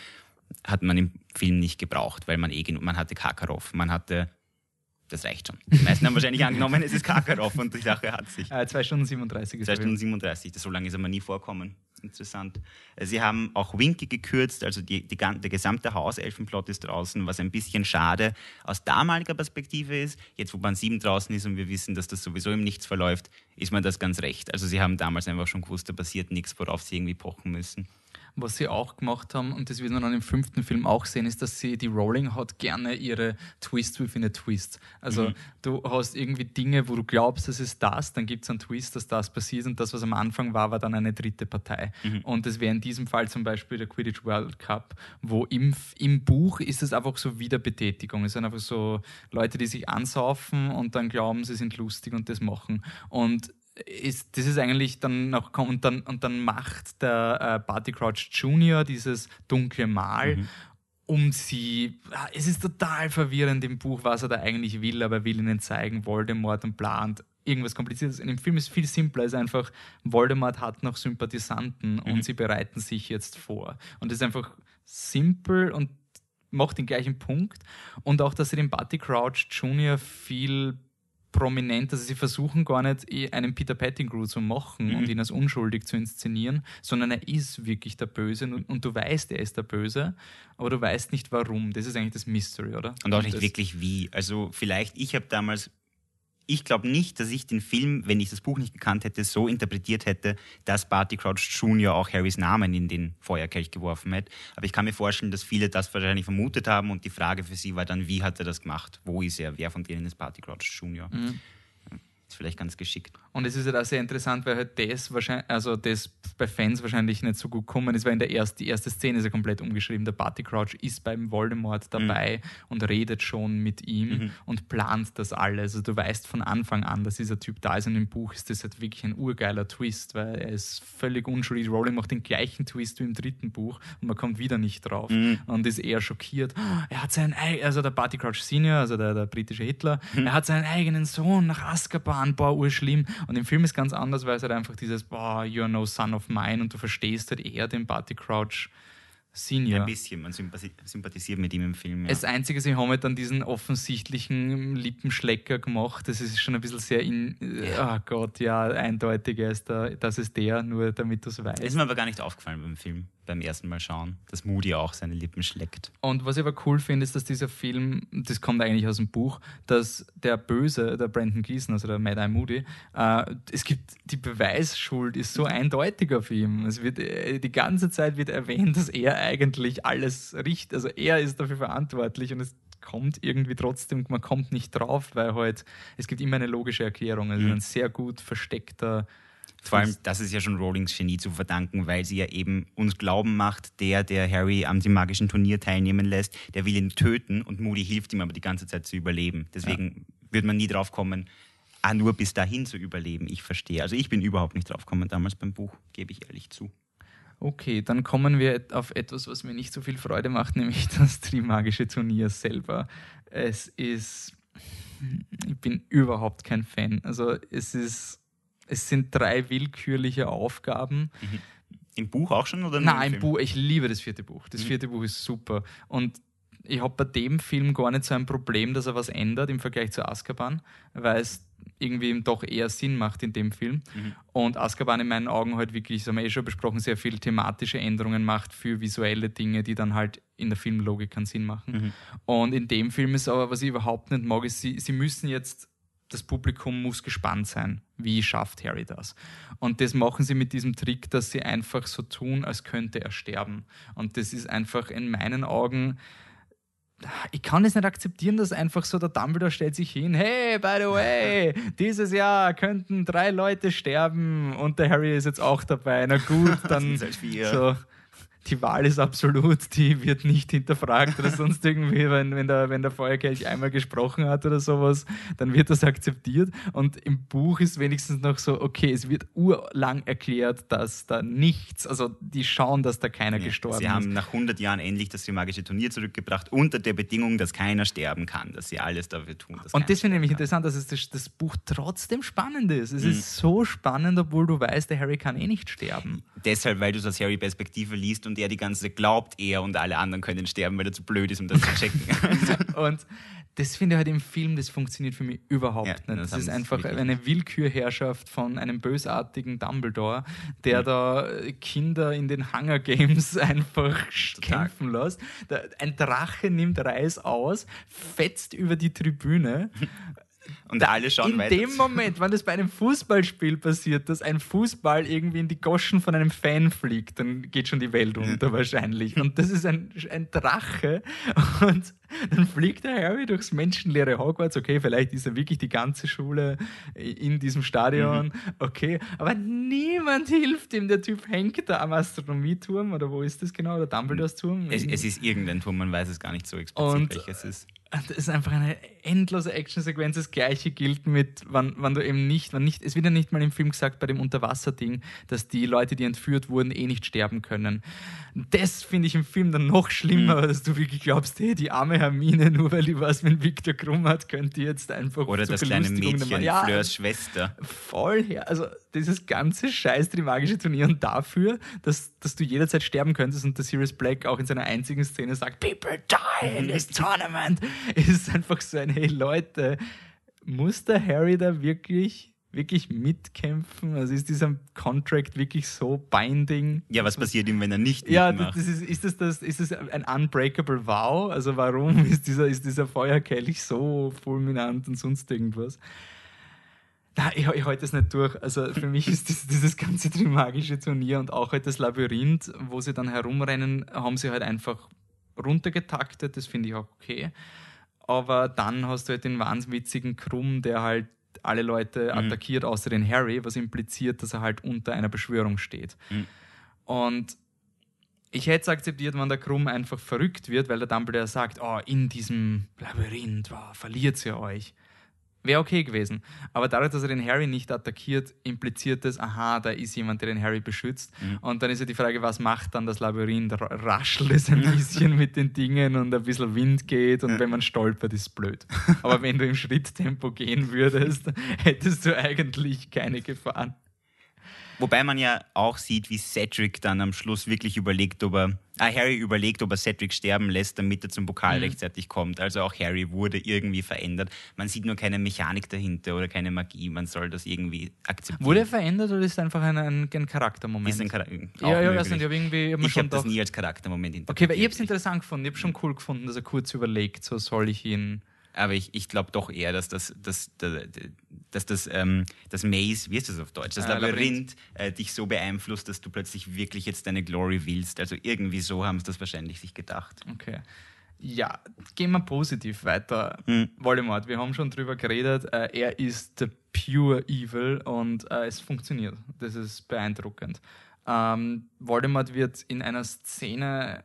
Hat man im Film nicht gebraucht, weil man eh genug, man hatte Karkaroff, man hatte, das reicht schon. Die meisten haben wahrscheinlich angenommen, es ist Karkaroff und die Sache hat sich. Äh, 2 Stunden 37 ist 2 der Stunden Film. 37, das so lange ist aber nie vorkommen. Interessant. Äh, Sie haben auch Winky gekürzt, also die, die, der gesamte Hauselfenplot ist draußen, was ein bisschen schade aus damaliger Perspektive ist. Jetzt, wo Band 7 draußen ist und wir wissen, dass das sowieso im Nichts verläuft, ist man das ganz recht. Also Sie haben damals einfach schon gewusst, da passiert nichts, worauf Sie irgendwie pochen müssen. Was sie auch gemacht haben, und das wird man dann im fünften Film auch sehen, ist, dass sie, die Rowling hat gerne ihre Twist within a Twist. Also du hast irgendwie Dinge, wo du glaubst, das ist das, dann gibt es einen Twist, dass das passiert und das, was am Anfang war, war dann eine dritte Partei. Und das wäre in diesem Fall zum Beispiel der Quidditch World Cup, wo im, im Buch ist es einfach so Wiederbetätigung. Es sind einfach so Leute, die sich ansaufen und dann glauben, sie sind lustig und das machen. Und ist, das ist eigentlich dann noch und dann und dann macht der äh, Barty Crouch Jr. dieses dunkle Mal um sie ah, es ist total verwirrend im Buch was er da eigentlich will aber er will ihnen zeigen Voldemort und plant irgendwas kompliziertes in dem Film ist viel simpler es ist einfach Voldemort hat noch Sympathisanten und sie bereiten sich jetzt vor und das ist einfach simpel und macht den gleichen Punkt und auch dass sie den Barty Crouch Jr. viel prominent, also sie versuchen gar nicht eh einen Peter Pettigrew zu machen und ihn als unschuldig zu inszenieren, sondern er ist wirklich der Böse und, und du weißt, er ist der Böse, aber du weißt nicht warum. Das ist eigentlich das Mystery, oder? Und auch nicht das, wirklich wie. Also vielleicht, ich habe damals, ich glaube nicht, dass ich den Film, wenn ich das Buch nicht gekannt hätte, so interpretiert hätte, dass Barty Crouch Jr. auch Harrys Namen in den Feuerkelch geworfen hätte. Aber ich kann mir vorstellen, dass viele das wahrscheinlich vermutet haben und die Frage für sie war dann, wie hat er das gemacht? Wo ist er? Wer von denen ist Barty Crouch Jr.? Mhm. Ist vielleicht ganz geschickt. Und es ist halt auch sehr interessant, weil halt das wahrscheinlich, also das bei Fans wahrscheinlich nicht so gut kommen ist, weil in der ersten, die erste Szene ist ja komplett umgeschrieben. Der Barty Crouch ist beim Voldemort dabei und redet schon mit ihm und plant das alles. Also du weißt von Anfang an, dass dieser Typ da ist und im Buch ist das halt wirklich ein urgeiler Twist, weil er ist völlig unschuldig. Rowling macht den gleichen Twist wie im dritten Buch und man kommt wieder nicht drauf und ist eher schockiert. Er hat seinen, ei- also der Barty Crouch Senior, also der, der britische Hitler, er hat seinen eigenen Sohn nach Azkaban, boah, urschlimm. Und im Film ist ganz anders, weil es halt einfach dieses, boah, you're no son of mine und du verstehst halt eher den Barty Crouch Senior. Ein bisschen, man sympathi sympathisiert mit ihm im Film. Ja. Das Einzige, sie haben halt dann diesen offensichtlichen Lippenschlecker gemacht. Das ist schon ein bisschen sehr in. Oh Gott, ja, eindeutig, er ist da, das ist der, nur damit du es Das weißt. ist mir aber gar nicht aufgefallen beim Film, beim ersten Mal schauen, dass Moody auch seine Lippen schleckt. Und was ich aber cool finde, ist, dass dieser Film, das kommt eigentlich aus dem Buch, dass der Böse, der Brandon Gleason, also der Mad Eye Moody, äh, es gibt die Beweisschuld ist so eindeutig auf ihm. Es wird äh, die ganze Zeit wird erwähnt, dass er eigentlich alles richtet, also er ist dafür verantwortlich und es kommt irgendwie trotzdem, man kommt nicht drauf, weil halt es gibt immer eine logische Erklärung. Also ein sehr gut versteckter Vor allem, das ist ja schon Rowlings Genie zu verdanken, weil sie ja eben uns glauben macht, der, der Harry am dem magischen Turnier teilnehmen lässt, der will ihn töten und Moody hilft ihm aber die ganze Zeit zu überleben. Deswegen wird man nie drauf kommen, ah, nur bis dahin zu überleben. Ich verstehe. Also ich bin überhaupt nicht drauf gekommen damals beim Buch, gebe ich ehrlich zu. Okay, dann kommen wir auf etwas, was mir nicht so viel Freude macht, nämlich das Trimagische Turnier selber. Es ist. Ich bin überhaupt kein Fan. Also es ist. Es sind drei willkürliche Aufgaben. Im Buch auch schon oder Nein, im? Buch, ich liebe das vierte Buch. Das vierte Buch ist super. Und ich habe bei dem Film gar nicht so ein Problem, dass er was ändert im Vergleich zu Azkaban, weil es irgendwie doch eher Sinn macht in dem Film. Mhm. Und Azkaban in meinen Augen halt wirklich, das haben wir eh schon besprochen, sehr viele thematische Änderungen macht für visuelle Dinge, die dann halt in der Filmlogik keinen Sinn machen. Mhm. Und in dem Film ist aber, was ich überhaupt nicht mag, ist, sie, sie müssen jetzt das Publikum muss gespannt sein, wie schafft Harry das. Und das machen sie mit diesem Trick, dass sie einfach so tun, als könnte er sterben. Und das ist einfach in meinen Augen ich kann es nicht akzeptieren, dass einfach so der Dumbledore stellt sich hin, hey, by the way, dieses Jahr könnten drei Leute sterben und der Harry ist jetzt auch dabei. Na gut, dann so, die Wahl ist absolut, die wird nicht hinterfragt oder sonst irgendwie, wenn, wenn, der, wenn der Feuerkelch einmal gesprochen hat oder sowas, dann wird das akzeptiert. Und im Buch ist wenigstens noch so, okay, es wird urlang erklärt, dass da nichts, also die schauen, dass da keiner ja, gestorben ist. Sie haben nach 100 Jahren endlich das magische Turnier zurückgebracht, unter der Bedingung, dass keiner sterben kann, dass sie alles dafür tun. Und das finde ich nämlich interessant, dass das, das, Buch trotzdem spannend ist. Es mhm. ist so spannend, obwohl du weißt, der Harry kann eh nicht sterben. Deshalb, weil du es aus Harry-Perspektive liest und er die ganze Zeit glaubt er und alle anderen können sterben, weil er zu blöd ist, um das zu checken. und das finde ich halt im Film, das funktioniert für mich überhaupt ja, nicht. Das, das ist einfach eine Willkürherrschaft von einem bösartigen Dumbledore, der ja. da Kinder in den Hunger Games einfach Total. kämpfen lässt. Ein Drache nimmt Reis aus, fetzt über die Tribüne. Und alle schauen in weiter. In dem Moment, wenn das bei einem Fußballspiel passiert, dass ein Fußball irgendwie in die Goschen von einem Fan fliegt, dann geht schon die Welt unter wahrscheinlich. Und das ist ein, ein Drache. Und dann fliegt der Harry durchs menschenleere Hogwarts. Okay, vielleicht ist er wirklich die ganze Schule in diesem Stadion. Mhm. Okay, aber niemand hilft ihm. Der Typ hängt da am Astronomieturm oder wo ist das genau? Oder Dumbledores Turm? Es, es ist irgendein Turm, man weiß es gar nicht so explizit, Und welches ist das ist einfach eine endlose Actionsequenz. Das gleiche gilt mit, wann, wann du eben nicht, wann nicht, es wird ja nicht mal im Film gesagt bei dem Unterwasserding, dass die Leute, die entführt wurden, eh nicht sterben können. Das finde ich im Film dann noch schlimmer, mhm. dass du wirklich glaubst, hey, die arme Hermine, nur weil die was mit Victor Krumm hat, könnte jetzt einfach Oder das kleine Mädchen, ja, Fleurs Schwester. Voll her. Also dieses ganze Scheiß magische Turnier und dafür, dass, dass du jederzeit sterben könntest und der Sirius Black auch in seiner einzigen Szene sagt, People die in this tournament ist einfach so ein, hey Leute, muss der Harry da wirklich, wirklich mitkämpfen? Also ist dieser Contract wirklich so binding? Ja, was passiert ihm, wenn er nicht ja, mitmacht? Ja, ist, ist, das das, ist das ein unbreakable Vow? Also warum ist dieser, ist dieser Feuerkelch so fulminant und sonst irgendwas? Na, ich, ich halte es nicht durch. Also für mich ist das, dieses ganze Trimagische Turnier und auch halt das Labyrinth, wo sie dann herumrennen, haben sie halt einfach runtergetaktet. Das finde ich auch okay aber dann hast du halt den wahnwitzigen Krumm, der halt alle Leute mhm. attackiert, außer den Harry, was impliziert, dass er halt unter einer Beschwörung steht. Mhm. Und ich hätte es akzeptiert, wenn der Krumm einfach verrückt wird, weil der Dumbledore sagt, oh, in diesem Labyrinth, oh, verliert ihr euch. Wäre okay gewesen. Aber dadurch, dass er den Harry nicht attackiert, impliziert es, aha, da ist jemand, der den Harry beschützt. Mhm. Und dann ist ja die Frage, was macht dann das Labyrinth? Raschelt es ein bisschen mit den Dingen und ein bisschen Wind geht und wenn man stolpert, ist es blöd. Aber wenn du im Schritttempo gehen würdest, hättest du eigentlich keine Gefahren. Wobei man ja auch sieht, wie Cedric dann am Schluss wirklich überlegt, ob er, Harry überlegt, ob er Cedric sterben lässt, damit er zum Pokal mhm. rechtzeitig kommt. Also auch Harry wurde irgendwie verändert. Man sieht nur keine Mechanik dahinter oder keine Magie. Man soll das irgendwie akzeptieren. Wurde er verändert oder ist es einfach ein, ein, ein Charaktermoment? Ist ein Char ja, ja, ich habe irgendwie ich hab das nie als Charaktermoment interpretiert. Okay, weil ich habe es interessant gefunden. Ich habe schon cool gefunden, dass er kurz überlegt, so soll ich ihn aber ich, ich glaube doch eher, dass das, das, das, dass das, ähm, das Maze, wie ist das auf Deutsch, das äh, Labyrinth, äh, dich so beeinflusst, dass du plötzlich wirklich jetzt deine Glory willst. Also irgendwie so haben sie das wahrscheinlich sich gedacht. Okay. Ja, gehen wir positiv weiter. Hm. Voldemort, wir haben schon drüber geredet. Äh, er ist the pure evil und äh, es funktioniert. Das ist beeindruckend. Ähm, Voldemort wird in einer Szene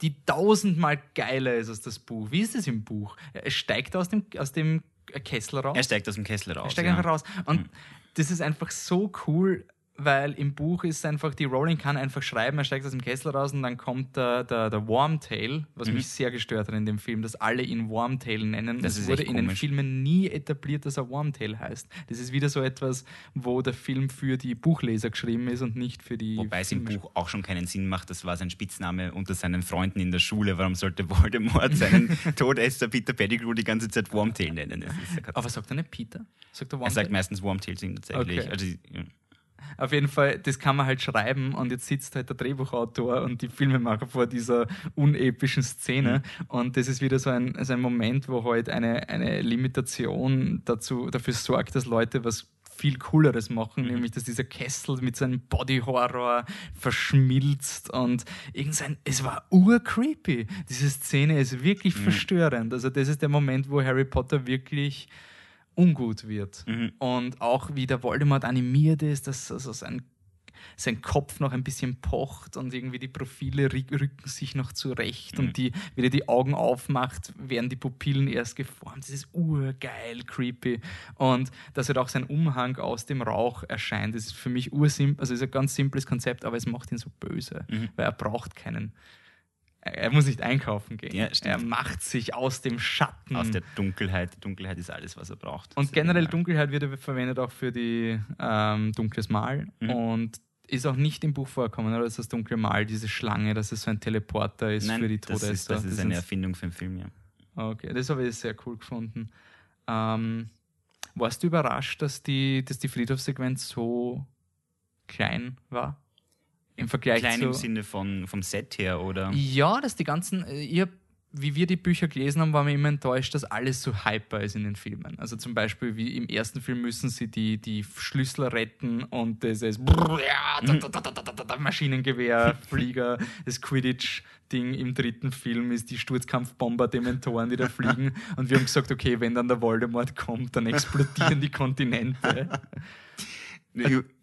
die tausendmal geiler ist als das Buch. Wie ist es im Buch? Er steigt aus dem, aus dem Kessel raus. Er steigt aus dem Kessel raus. Er steigt ja. einfach raus. Und mhm. das ist einfach so cool, weil im Buch ist einfach, die Rowling kann einfach schreiben, er steigt aus dem Kessel raus und dann kommt der, der, der Wormtail, was Mhm. mich sehr gestört hat in dem Film, dass alle ihn Wormtail nennen. Das es ist wurde in den. Filmen nie etabliert, dass er Wormtail heißt. Das ist wieder so etwas, wo der Film für die Buchleser geschrieben ist und nicht für die. Wobei es im Buch auch schon keinen Sinn macht, das war sein Spitzname unter seinen Freunden in der Schule. Warum sollte Voldemort seinen Todesser Peter Pettigrew die ganze Zeit Wormtail nennen? Ja Aber sagt er nicht Peter? Sagt er er Wormtail? sagt meistens Wormtail tatsächlich. Okay. Also, ja. Auf jeden Fall, das kann man halt schreiben und jetzt sitzt halt der Drehbuchautor und die Filmemacher vor dieser unepischen Szene und das ist wieder so ein, so ein Moment, wo halt eine, eine Limitation dazu, dafür sorgt, dass Leute was viel Cooleres machen, nämlich dass dieser Kessel mit seinem Body-Horror verschmilzt und irgendein, es war urcreepy. Diese Szene ist wirklich verstörend. Also das ist der Moment, wo Harry Potter wirklich ungut wird. Und auch wie der Voldemort animiert ist, dass also sein, sein Kopf noch ein bisschen pocht und irgendwie die Profile rü- rücken sich noch zurecht und die, wie er die Augen aufmacht, werden die Pupillen erst geformt. Das ist urgeil, creepy. Und dass halt auch sein Umhang aus dem Rauch erscheint, das ist für mich ursimpel, also ist ein ganz simples Konzept, aber es macht ihn so böse, weil er braucht keinen. Er muss nicht einkaufen gehen. Ja, er macht sich aus dem Schatten. Aus der Dunkelheit. Die Dunkelheit ist alles, was er braucht. Das Und generell. Dunkelheit wird verwendet auch für die ähm, dunkles Mal Mhm. und ist auch nicht im Buch vorkommen, oder? Das ist das dunkle Mal, diese Schlange, dass es so ein Teleporter ist Nein, für die das Todesser. ist, das ist eine Erfindung für den Film, ja. okay, das habe ich sehr cool gefunden. Ähm, warst du überrascht, dass die, dass die Friedhofssequenz so klein war? Im Vergleich Klein zu. im Sinne von, vom Set her, oder? Ja, dass die ganzen, äh, ich wie wir die Bücher gelesen haben, waren wir immer enttäuscht, dass alles so hyper ist in den Filmen. Also zum Beispiel, wie im ersten Film müssen sie die, die Schlüssel retten und das ist Maschinengewehr, Flieger, das Quidditch-Ding im dritten Film ist die Sturzkampfbomber, Dementoren, die da fliegen. Und wir haben gesagt, okay, wenn dann der Voldemort kommt, dann explodieren die Kontinente.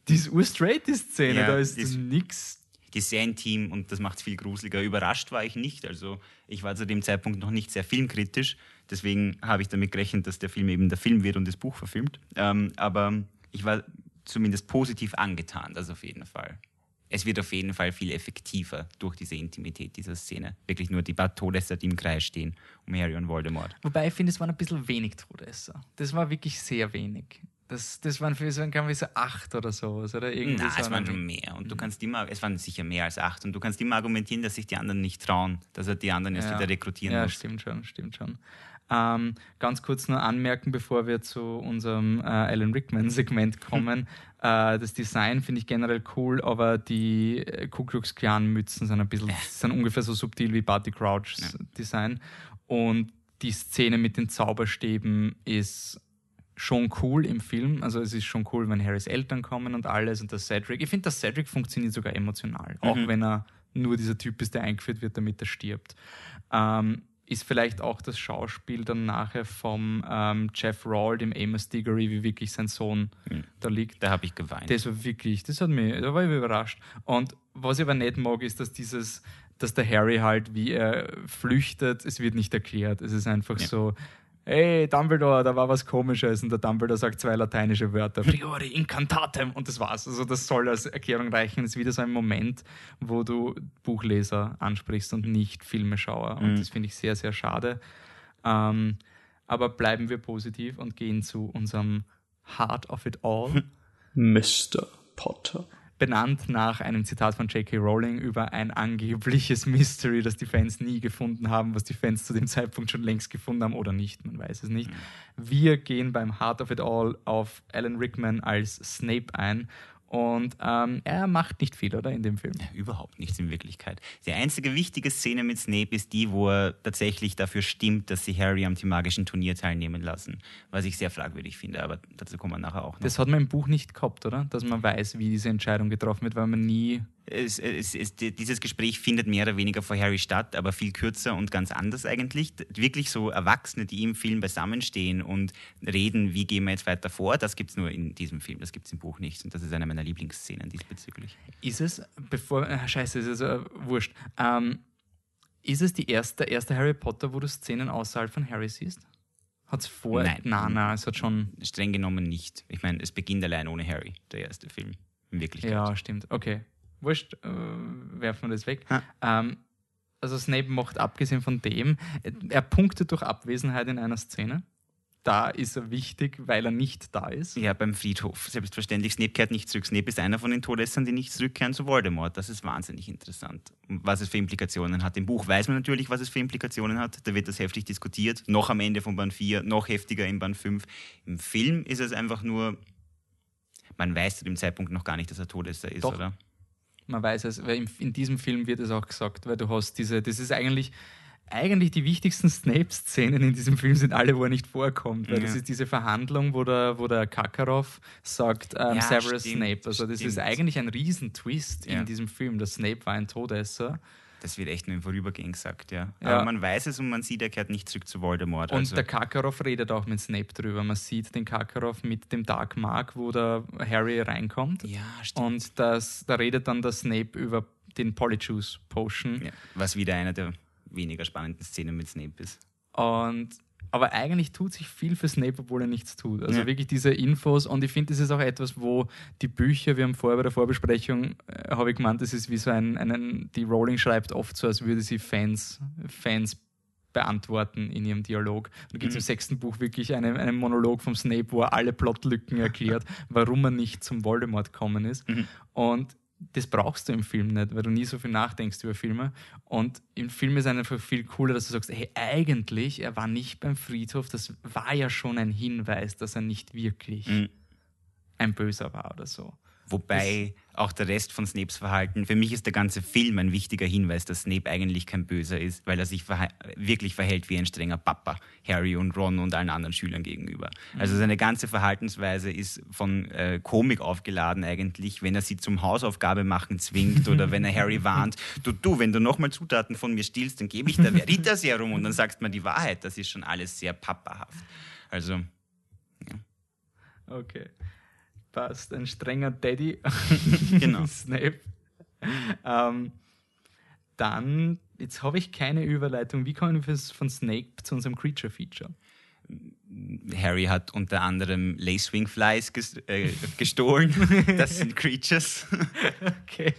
Die ist urstraight, die Szene, Ja, da ist ist- nix. die ist sehr intim und das macht es viel gruseliger. Überrascht war ich nicht. Also ich war zu dem Zeitpunkt noch nicht sehr filmkritisch. Deswegen habe ich damit gerechnet, dass der Film eben der Film wird und das Buch verfilmt. Ähm, aber ich war zumindest positiv angetan, das auf jeden Fall. Es wird auf jeden Fall viel effektiver durch diese Intimität dieser Szene. Wirklich nur die paar Todesser, die im Kreis stehen, um Harry und Voldemort. Wobei ich finde, es waren ein bisschen wenig Todesser. Das war wirklich sehr wenig. Das, das waren für so ein wie so acht oder sowas, oder? Irgendwie Nein, so es waren schon mehr. Und du kannst immer, es waren sicher mehr als acht. Und du kannst immer argumentieren, dass sich die anderen nicht trauen, dass er die anderen erst Ja. wieder rekrutieren Ja, muss. stimmt schon, stimmt schon. Ähm, ganz kurz nur anmerken, bevor wir zu unserem äh, Alan Rickman-Segment kommen. äh, das Design finde ich generell cool, aber die äh, Ku Klux Klan-Mützen sind ein bisschen, sind ungefähr so subtil wie Barty Crouchs Design. Und die Szene mit den Zauberstäben ist schon cool im Film. Also es ist schon cool, wenn Harrys Eltern kommen und alles und der Cedric. Ich finde, der Cedric funktioniert sogar emotional, auch wenn er nur dieser Typ ist, der eingeführt wird, damit er stirbt. Ähm, ist vielleicht auch das Schauspiel dann nachher vom ähm, Jeff Rawle, dem Amos Diggory, wie wirklich sein Sohn da liegt. Da habe ich geweint. Das war wirklich, das hat mich, da war ich überrascht. Und was ich aber nicht mag, ist, dass dieses, dass der Harry halt, wie er flüchtet, es wird nicht erklärt. Es ist einfach Ja. so, hey, Dumbledore, da war was komisches. Und der Dumbledore sagt zwei lateinische Wörter, priori incantatem, und das war's. Also das soll als Erklärung reichen. Es ist wieder so ein Moment, wo du Buchleser ansprichst und nicht Filmeschauer. Und das finde ich sehr, sehr schade. Ähm, aber bleiben wir positiv und gehen zu unserem Heart of It All Mr. Potter. Benannt nach einem Zitat von J.K. Rowling über ein angebliches Mystery, das die Fans nie gefunden haben, was die Fans zu dem Zeitpunkt schon längst gefunden haben oder nicht, man weiß es nicht. Wir gehen beim Heart of It All auf Alan Rickman als Snape ein und ähm, er macht nicht viel, oder, in dem Film? Überhaupt nichts in Wirklichkeit. Die einzige wichtige Szene mit Snape ist die, wo er tatsächlich dafür stimmt, dass sie Harry am themagischen Turnier teilnehmen lassen. Was ich sehr fragwürdig finde, aber dazu kommen wir nachher auch noch. Das hat man im Buch nicht gehabt, oder? Dass man weiß, wie diese Entscheidung getroffen wird, weil man nie es, es, es, dieses Gespräch findet mehr oder weniger vor Harry statt, aber viel kürzer und ganz anders eigentlich. Wirklich so Erwachsene, die im Film beisammenstehen und reden, wie gehen wir jetzt weiter vor, das gibt es nur in diesem Film, das gibt es im Buch nicht. Und das ist eine meiner Lieblingsszenen diesbezüglich. Ist es, bevor, äh, scheiße, es ist äh, wurscht. Ähm, ist es die erste, der erste Harry Potter, wo du Szenen außerhalb von Harry siehst? Hat es vor? Nein. Nein, nein, es hat schon. Streng genommen nicht. Ich meine, es beginnt allein ohne Harry, der erste Film. in Wirklichkeit. Ja, stimmt. Okay. Wurscht, äh, werfen wir das weg. Ha. Ähm, also Snape macht abgesehen von dem, er punktet durch Abwesenheit in einer Szene. Da ist er wichtig, weil er nicht da ist. Ja, beim Friedhof. Selbstverständlich, Snape kehrt nicht zurück. Snape ist einer von den Todessern, die nicht zurückkehren zu Voldemort. Das ist wahnsinnig interessant. Was es für Implikationen hat. Im Buch weiß man natürlich, was es für Implikationen hat. Da wird das heftig diskutiert. Noch am Ende von Band 4, noch heftiger in Band 5. Im Film ist es einfach nur, man weiß zu dem Zeitpunkt noch gar nicht, dass er Todesser ist, Doch. oder? Man weiß es, weil in diesem Film wird es auch gesagt, weil du hast diese, das ist eigentlich, eigentlich die wichtigsten Snape-Szenen in diesem Film sind alle, wo er nicht vorkommt. Weil Ja. das ist diese Verhandlung, wo der, wo der Kakarov sagt, ähm, Ja, Severus stimmt, Snape. Also das ist stimmt. eigentlich ein Riesentwist Ja. in diesem Film, dass Snape war ein Todesser. Das wird echt nur im Vorübergehen gesagt, ja. Ja. Aber man weiß es und man sieht, er kehrt nicht zurück zu Voldemort. Und also, der Kakarov redet auch mit Snape drüber. Man sieht den Kakarov mit dem Dark Mark, wo der Harry reinkommt. ja, stimmt. Und das, da redet dann der Snape über den Polyjuice Potion. Ja, was wieder einer der weniger spannenden Szenen mit Snape ist. Und, aber eigentlich tut sich viel für Snape, obwohl er nichts tut. Also Ja. wirklich diese Infos. Und ich finde, das ist auch etwas, wo die Bücher, wir haben vorher bei der Vorbesprechung, äh, habe ich gemeint, das ist wie so ein, einen, die Rowling schreibt oft so, als würde sie Fans, Fans beantworten in ihrem Dialog. Und da gibt es im sechsten Buch wirklich einen, einen Monolog vom Snape, wo er alle Plotlücken erklärt, warum er nicht zum Voldemort gekommen ist. Und das brauchst du im Film nicht, weil du nie so viel nachdenkst über Filme. Und im Film ist einfach viel cooler, dass du sagst, hey, eigentlich, er war nicht beim Friedhof, das war ja schon ein Hinweis, dass er nicht wirklich Mhm. ein Böser war oder so. Wobei auch der Rest von Snapes Verhalten, für mich ist der ganze Film ein wichtiger Hinweis, dass Snape eigentlich kein Böser ist, weil er sich verha wirklich verhält wie ein strenger Papa, Harry und Ron und allen anderen Schülern gegenüber. Also seine ganze Verhaltensweise ist von äh, Komik aufgeladen eigentlich, wenn er sie zum Hausaufgabe machen zwingt oder wenn er Harry warnt, du, du, wenn du nochmal Zutaten von mir stiehlst, dann gebe ich dir Veritaserum und dann sagst man die Wahrheit. Das ist schon alles sehr papahaft. Also, Okay. Passt. Ein strenger Daddy. Genau. Snape. ähm, dann, jetzt habe ich keine Überleitung. Wie kommen wir von Snape zu unserem Creature-Feature? Harry hat unter anderem Lacewing Flies äh, gestohlen. Das sind Creatures. Okay.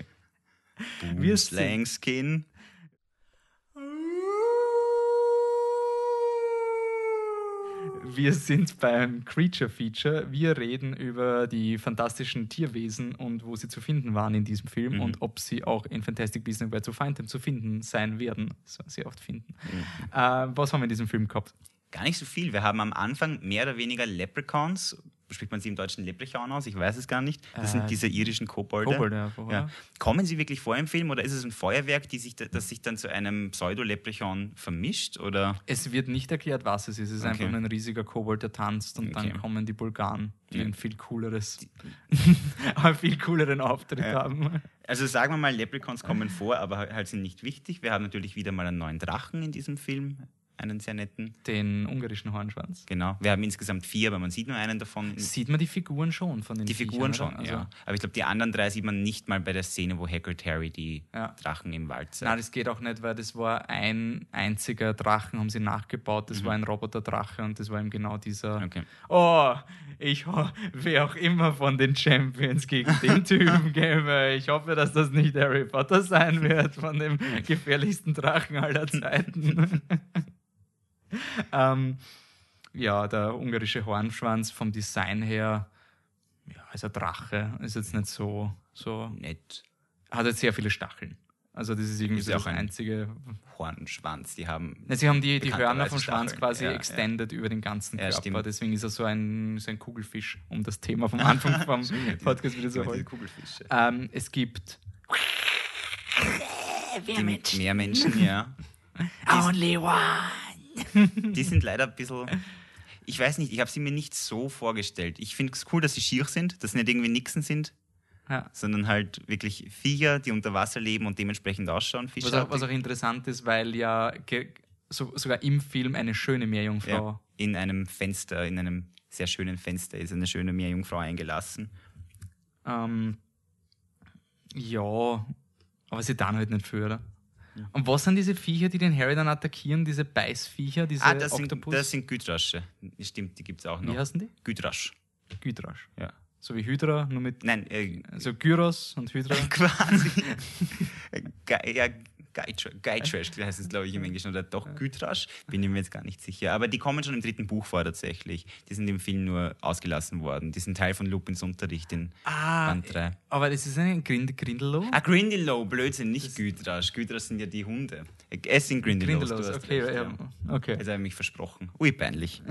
Wir sind- Slang Skin. Wir sind beim Creature Feature. Wir reden über die fantastischen Tierwesen und wo sie zu finden waren in diesem Film Mhm. und ob sie auch in Fantastic Beasts and Where to Find Them zu finden sein werden. So sehr oft finden. Mhm. Äh, was haben wir in diesem Film gehabt? Gar nicht so viel. Wir haben am Anfang mehr oder weniger Leprechauns. Spricht man sie im Deutschen Leprechaun aus? Ich weiß es gar nicht. Das Äh, sind diese irischen Kobolde. Kobolde? Ja. Kommen sie wirklich vor im Film oder ist es ein Feuerwerk, die sich, das sich dann zu einem Pseudo-Leprechaun vermischt? Oder? Es wird nicht erklärt, was es ist. Es ist Okay. einfach nur ein riesiger Kobold, der tanzt und Okay. dann kommen die Bulgaren, die Ja. ein viel cooleres, einen viel cooleren Auftritt Ja. haben. Also sagen wir mal, Leprechauns kommen vor, aber halt sind nicht wichtig. Wir haben natürlich wieder mal einen neuen Drachen in diesem Film. Einen sehr netten. Den ungarischen Hornschwanz. Genau. Wir haben insgesamt vier, aber man sieht nur einen davon. Sieht man die Figuren schon von den Die Figuren Viechern, schon? Also, ja. Aber ich glaube, die anderen drei sieht man nicht mal bei der Szene, wo Hagrid Harry die Ja. Drachen im Wald Nein, zeigt. das geht auch nicht, weil das war ein einziger Drachen, haben sie nachgebaut. Das war ein Roboterdrache und das war eben genau dieser. Mhm. Okay. Oh, ich wer auch immer von den Champions gegen den Typen käme. Ich hoffe, dass das nicht Harry Potter sein wird, von dem gefährlichsten Drachen aller Zeiten. ähm, ja, der ungarische Hornschwanz vom Design her, ja, ist ein Drache. Ist jetzt nicht so, so Nett. hat jetzt sehr viele Stacheln. Also das ist irgendwie Ist so ja das auch ein- einzige. Hornschwanz, die haben. Ne, sie haben die, die Hörner vom Schwanz quasi Ja, ja. extended über den ganzen Ja, Körper. stimmt. Deswegen ist er so ein, so ein Kugelfisch, um das Thema vom Anfang vom Podcast wieder zu holen. Kugelfische. Ähm, es gibt Die Meermenschen, ja. Only one. Die sind leider ein bisschen. Ich weiß nicht, ich habe sie mir nicht so vorgestellt. Ich finde es cool, dass sie schier sind, dass sie nicht irgendwie Nixen sind, Ja. sondern halt wirklich Viecher, die unter Wasser leben und dementsprechend ausschauen. Was, auch, was auch interessant ist, weil ja so, sogar im Film eine schöne Meerjungfrau. ja, in einem Fenster, in einem sehr schönen Fenster ist eine schöne Meerjungfrau eingelassen. Ähm, ja, aber sie dann halt nicht für, oder? Und was sind diese Viecher, die den Harry dann attackieren? Diese Beißviecher, diese ah, das sind, Oktopus? das sind Gütrasche. Stimmt, die gibt es auch noch. Wie heißen die? Gütrasch. Gütrasch. Ja. So wie Hydra, nur mit. Nein, äh, Also Gyros und Hydra. quasi. Ja, Geitrash heißt es, glaube ich, im Englischen. Oder doch Gütrasch, bin ich mir jetzt gar nicht sicher. Aber die kommen schon im dritten Buch vor tatsächlich. Die sind im Film nur ausgelassen worden. Die sind Teil von Lupins Unterricht in Ah, Band 3. aber das ist ein Grind Grindelow? Ah, Grindelow, Blödsinn, nicht Gütrasch. Gütrasch sind ja die Hunde. Es sind Grindelows, du Grindelows, hast okay. recht, ja. ja. Okay. Jetzt habe ich mich versprochen. Ui, peinlich.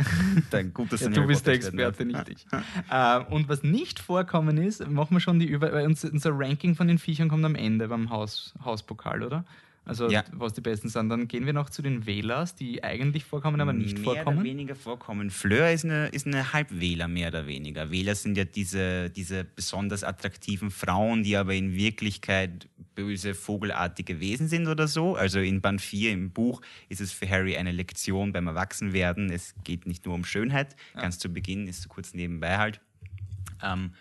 Dann gut, dass Ja, du bist der Experte, nicht ich. äh, und was nicht vorkommen ist, machen wir schon die Über unser Ranking von den Viechern kommt am Ende beim Haus, Hauspokal, oder? Also Ja. was die besten sind. Dann gehen wir noch zu den Wählers, die eigentlich vorkommen, aber nicht mehr vorkommen. oder weniger vorkommen. Fleur ist eine, ist eine Halbwähler, mehr oder weniger. Wähler sind ja diese, diese besonders attraktiven Frauen, die aber in Wirklichkeit böse, vogelartige Wesen sind oder so. Also in Band 4 im Buch ist es für Harry eine Lektion beim Erwachsenwerden. Es geht nicht nur um Schönheit. Ganz zu Beginn ist so kurz nebenbei halt. Ähm,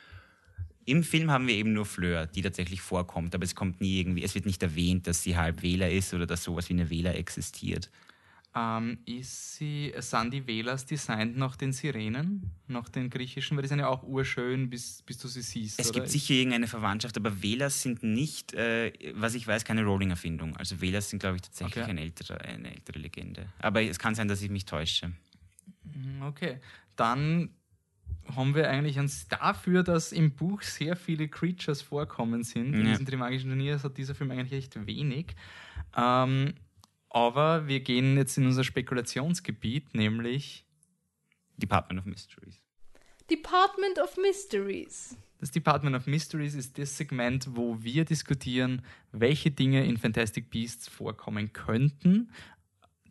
Im Film haben wir eben nur Fleur, die tatsächlich vorkommt, aber es kommt nie irgendwie, es wird nicht erwähnt, dass sie halb Wähler ist oder dass sowas wie eine Wähler existiert. Ähm, ist sie, sind die Wählers designt nach den Sirenen, nach den griechischen? Weil die sind ja auch urschön, bis, bis du sie siehst. Es oder? gibt sicher irgendeine Verwandtschaft, aber Wählers sind nicht, äh, was ich weiß, keine Rowling-Erfindung. Also Wählers sind, glaube ich, tatsächlich Okay. eine, ältere, eine ältere Legende. Aber es kann sein, dass ich mich täusche. Okay, dann haben wir eigentlich uns dafür, dass im Buch sehr viele Creatures vorkommen sind. In Ja. diesem Trimagischen Turnier hat dieser Film eigentlich echt wenig. Ähm, aber wir gehen jetzt in unser Spekulationsgebiet, nämlich Department of Mysteries. Department of Mysteries. das Department of Mysteries ist das Segment, wo wir diskutieren, welche Dinge in Fantastic Beasts vorkommen könnten.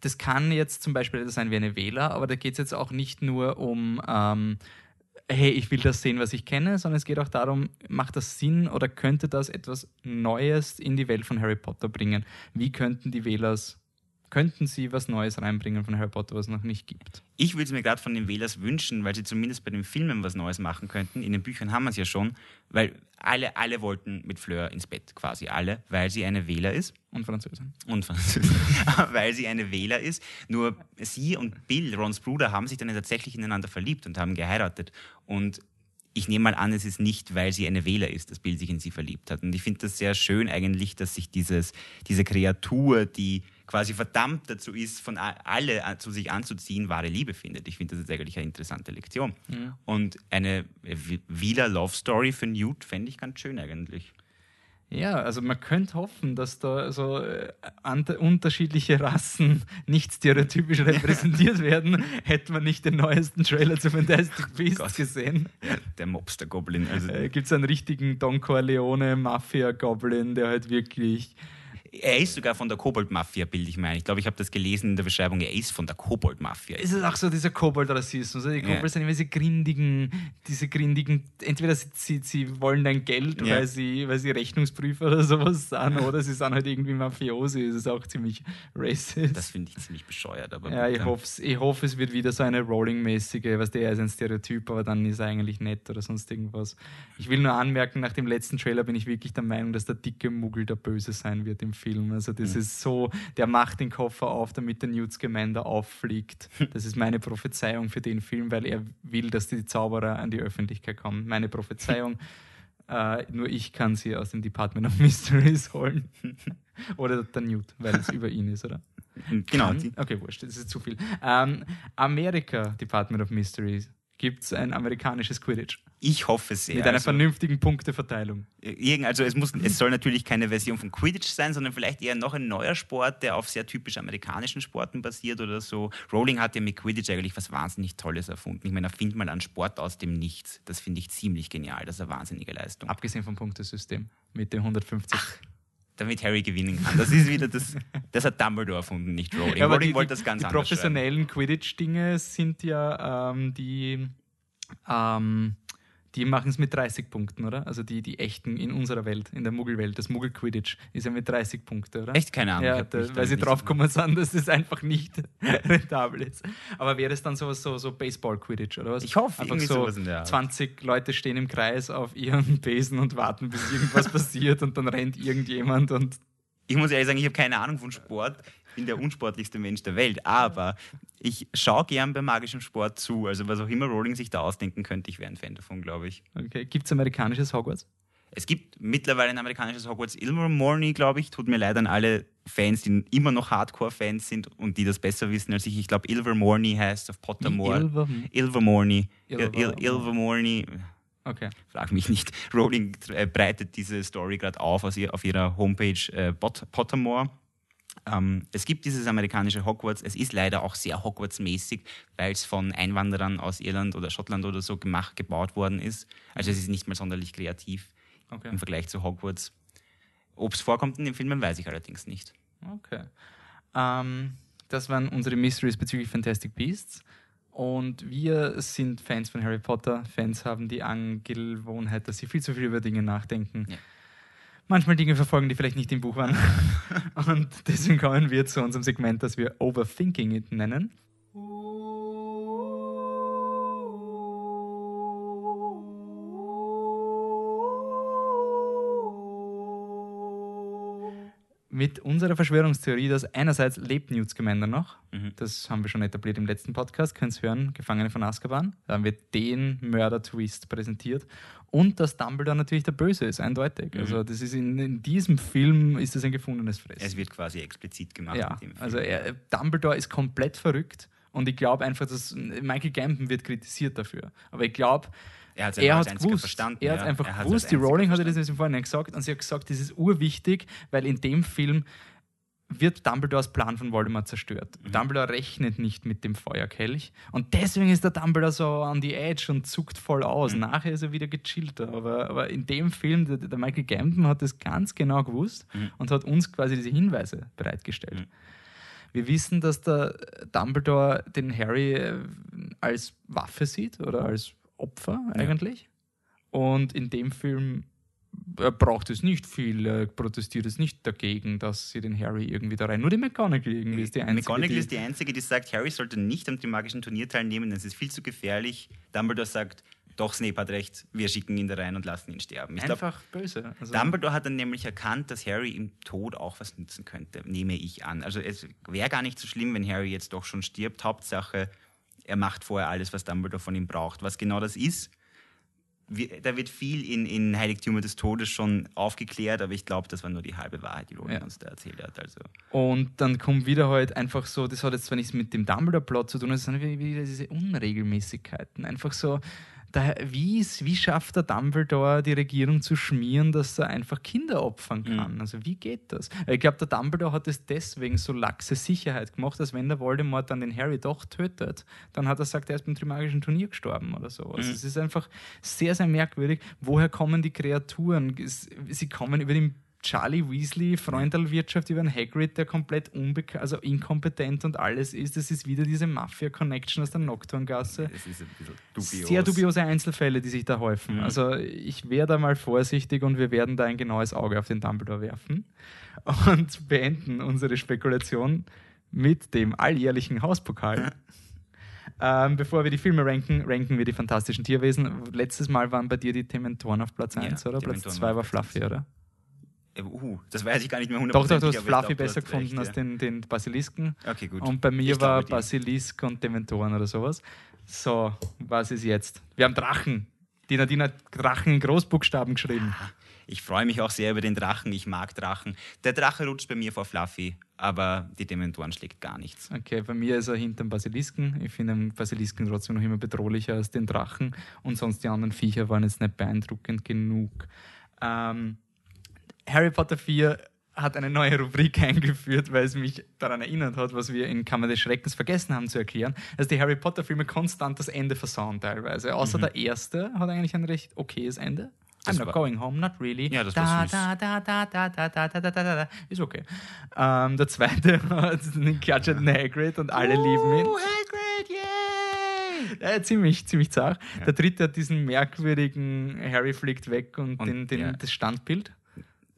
Das kann jetzt zum Beispiel etwas sein wie eine Wähler, aber da geht es jetzt auch nicht nur um, ähm, hey, ich will das sehen, was ich kenne, sondern es geht auch darum, macht das Sinn oder könnte das etwas Neues in die Welt von Harry Potter bringen? Wie könnten die Wählers, könnten sie was Neues reinbringen von Harry Potter, was es noch nicht gibt? Ich würde es mir gerade von den Wählers wünschen, weil sie zumindest bei den Filmen was Neues machen könnten. In den Büchern haben wir es ja schon, weil alle, alle wollten mit Fleur ins Bett, quasi alle, weil sie eine Wähler ist. Und Französin. und Französin, weil sie eine Wähler ist. Nur sie und Bill, Rons Bruder, haben sich dann tatsächlich ineinander verliebt und haben geheiratet. Und ich nehme mal an, es ist nicht, weil sie eine Wähler ist, dass Bill sich in sie verliebt hat. Und ich finde das sehr schön eigentlich, dass sich dieses, diese Kreatur, die quasi verdammt dazu ist, von alle zu sich anzuziehen, wahre Liebe findet. Ich finde, das ist eigentlich eine interessante Lektion. Und eine Wheeler-Love-Story für Newt fände ich ganz schön eigentlich. Ja, also man könnte hoffen, dass da so äh, unterschiedliche Rassen nicht stereotypisch repräsentiert werden, hätte man nicht den neuesten Trailer zu Fantastic Beasts Gott. gesehen. Der Mobster-Goblin. Also, Äh, Gibt es einen richtigen Don Corleone Mafia-Goblin, der halt wirklich Er ist sogar von der Kobold-Mafia, bilde ich mir ein. Ich glaube, ich habe das gelesen in der Beschreibung. Er ist von der Kobold-Mafia. Es ist auch so dieser Kobold-Rassismus. Die Ja. Kobolds sind immer diese grindigen, diese grindigen, entweder sie, sie, wollen dein Geld, Ja. weil, sie, weil sie Rechnungsprüfer oder sowas sind, oder sie sind halt irgendwie Mafiosi. Das ist auch ziemlich racist. Das finde ich ziemlich bescheuert. Aber ja, ich hoffe, ich hoffe, es wird wieder so eine Rolling-mäßige, was der er ist ein Stereotyp, aber dann ist er eigentlich nett oder sonst irgendwas. Ich will nur anmerken, nach dem letzten Trailer bin ich wirklich der Meinung, dass der dicke Muggel der Böse sein wird im Film. Also das Mhm. ist so, der macht den Koffer auf, damit der Newt Scamander auffliegt. Das ist meine Prophezeiung für den Film, weil er will, dass die Zauberer an die Öffentlichkeit kommen. Meine Prophezeiung. Äh, nur ich kann sie aus dem Department of Mysteries holen. oder der Newt, weil es über ihn ist, oder? Genau. Kann? Okay, wurscht, das ist zu viel. Ähm, Amerika, Department of Mysteries, gibt es ein amerikanisches Quidditch ich hoffe sehr. mit einer also, vernünftigen Punkteverteilung. irgend, also es, muss, es soll natürlich keine Version von Quidditch sein, sondern vielleicht eher noch ein neuer Sport, der auf sehr typisch amerikanischen Sporten basiert oder so. Rowling hat ja mit Quidditch eigentlich was wahnsinnig Tolles erfunden. Ich meine, er findet mal einen Sport aus dem Nichts. Das finde ich ziemlich genial. Das ist eine wahnsinnige Leistung. Abgesehen vom Punktesystem mit den 150. damit Harry gewinnen kann. Das ist wieder das, das hat Dumbledore erfunden, nicht Rowling. Ja, aber Rowling die, wollte die, das ganz die anders schreiben. professionellen Quidditch-Dinge sind ja ähm, die, ähm, die machen es mit 30 Punkten, oder? Also die, die echten in unserer Welt, in der Muggelwelt. Das Muggel-Quidditch ist ja mit 30 Punkten, oder? Echt keine Ahnung. Ja, da, weil sie nicht drauf so- gekommen sind, dass es einfach nicht rentabel ist. Aber wäre es dann sowas so, so Baseball-Quidditch oder was? Ich hoffe, einfach so sowas in der Art. 20 Leute stehen im Kreis auf ihren Besen und warten, bis irgendwas passiert und dann rennt irgendjemand und Ich muss ehrlich sagen, ich habe keine Ahnung von Sport. Bin der unsportlichste Mensch der Welt, aber ich schaue gern beim magischen Sport zu. Also was auch immer Rowling sich da ausdenken könnte, ich wäre ein Fan davon, glaube ich. Okay. Gibt es amerikanisches Hogwarts? Es gibt mittlerweile ein amerikanisches Hogwarts Ilvermorny, glaube ich. Tut mir leid an alle Fans, die immer noch Hardcore-Fans sind und die das besser wissen als ich. Ich glaube, Ilvermorny heißt auf Pottermore. Ilver- Ilvermorny. Il- Ilver- Il- Ilvermorny. Okay. Frag mich nicht. Rowling äh, breitet diese Story gerade auf aus ihr, auf ihrer Homepage äh, Pot Pottermore. Ähm, es gibt dieses amerikanische Hogwarts. Es ist leider auch sehr Hogwarts-mäßig, weil es von Einwanderern aus Irland oder Schottland oder so gemacht, gebaut worden ist. Also es ist nicht mal sonderlich kreativ Okay. im Vergleich zu Hogwarts. Ob es vorkommt in den Filmen, weiß ich allerdings nicht. Okay. Ähm, das waren unsere Mysteries bezüglich Fantastic Beasts. Und wir sind Fans von Harry Potter. Fans haben die Angewohnheit, dass sie viel zu viel über Dinge nachdenken. Ja. Manchmal Dinge verfolgen, die vielleicht nicht im Buch waren. Und deswegen kommen wir zu unserem Segment, das wir Overthinking It nennen. Mit unserer Verschwörungstheorie, dass einerseits lebt Newt Scamander noch, Mhm. das haben wir schon etabliert im letzten Podcast, könnt ihr hören, Gefangene von Azkaban, da haben wir den Mörder-Twist präsentiert und dass Dumbledore natürlich der Böse ist, eindeutig. Mhm. Also das ist in, in diesem Film ist das ein gefundenes Fressen. Es wird quasi explizit gemacht. Ja, also er, Dumbledore ist komplett verrückt und ich glaube einfach, dass Michael Gambon wird kritisiert dafür. Aber ich glaube, er hat hat einziger gewusst, verstanden. er hat ja. einfach Er gewusst, die Rowling hat das im Vorhinein gesagt und sie hat gesagt, das ist urwichtig, weil in dem Film wird Dumbledores Plan von Voldemort zerstört. Mhm. Dumbledore rechnet nicht mit dem Feuerkelch und deswegen ist der Dumbledore so on the edge und zuckt voll aus. Mhm. Nachher ist er wieder gechillter, aber, aber in dem Film, der, der Michael Gambon hat das ganz genau gewusst Mhm. und hat uns quasi diese Hinweise bereitgestellt. Mhm. Wir wissen, dass der Dumbledore den Harry äh, als Waffe sieht oder als Opfer Ja. eigentlich. Und in dem Film er braucht es nicht viel, er protestiert es nicht dagegen, dass sie den Harry irgendwie da rein. Nur die McGonagall irgendwie ist die einzige. McGonagall die, ist die Einzige, die sagt, Harry sollte nicht am Trimagischen Turnier teilnehmen, denn es ist viel zu gefährlich. Dumbledore sagt, doch, Snape hat recht, wir schicken ihn da rein und lassen ihn sterben. Ich einfach böse. Also, Dumbledore hat dann nämlich erkannt, dass Harry im Tod auch was nützen könnte, nehme ich an. Also es wäre gar nicht so schlimm, wenn Harry jetzt doch schon stirbt. Hauptsache, er macht vorher alles, was Dumbledore von ihm braucht. Was genau das ist, wir, da wird viel in, in Heiligtümer des Todes schon aufgeklärt, aber ich glaube, das war nur die halbe Wahrheit, die Rowling Ja. uns da erzählt hat. Also, Und dann kommt wieder halt einfach so, das hat jetzt zwar nichts mit dem Dumbledore-Plot zu tun, sind wieder diese Unregelmäßigkeiten. Einfach so, da, wie, wie schafft der Dumbledore die Regierung zu schmieren, dass er einfach Kinder opfern kann? Also wie geht das? Ich glaube, der Dumbledore hat es deswegen so laxe Sicherheit gemacht, dass wenn der Voldemort dann den Harry doch tötet, dann hat er gesagt, er ist beim Trimagischen Turnier gestorben oder so. Also es ist einfach sehr, sehr merkwürdig. Woher kommen die Kreaturen? Sie kommen über den Charlie Weasley, Freundelwirtschaft über einen Hagrid, der komplett unbekannt, also inkompetent und alles ist. Das ist wieder diese Mafia-Connection aus der Nocturngasse. es ist ein bisschen dubios. Sehr dubiose Einzelfälle, die sich da häufen. Mhm. Also ich wäre da mal vorsichtig und wir werden da ein genaues Auge auf den Dumbledore werfen und beenden unsere Spekulation mit dem alljährlichen Hauspokal. Ähm, bevor wir die Filme ranken, ranken wir die fantastischen Tierwesen. Letztes Mal waren bei dir die Dementoren auf Platz Ja, 1, oder? Platz Dementoren 2 waren war Fluffy, oder? Äh, Uh, das weiß ich gar nicht mehr Doch, doch, du hast Fluffy glaub, besser gefunden recht, als den, den Basilisken. Okay, gut. Und bei mir Ich war. Basilisk und Dementoren oder sowas. So, was ist jetzt? Wir haben Drachen. Die Nadine hat Drachen in Großbuchstaben geschrieben. Ich freue mich auch sehr über den Drachen. Ich mag Drachen. Der Drache rutscht bei mir vor Fluffy, aber die Dementoren schlägt gar nichts. Okay, bei mir ist er hinterm Basilisken. Ich finde den Basilisken trotzdem noch immer bedrohlicher als den Drachen. Und sonst die anderen Viecher waren jetzt nicht beeindruckend genug. Ähm, Harry Potter 4 hat eine neue Rubrik eingeführt, weil es mich daran erinnert hat, was wir in Kammer des Schreckens vergessen haben zu erklären, dass die Harry Potter Filme konstant das Ende versauen teilweise. Außer der erste hat eigentlich ein recht okayes Ende. I'm Das not war- going home, not really. Ja, das da, war süß. da, da, da, da, da, da, da, da, da, da. Ist okay. Ähm, der zweite hat den klatschenden Hagrid und alle lieben ihn. Hagrid, yay! Äh, ziemlich, ziemlich zart. Der dritte hat diesen merkwürdigen Harry fliegt weg und, Und, den, den, ja. das Standbild.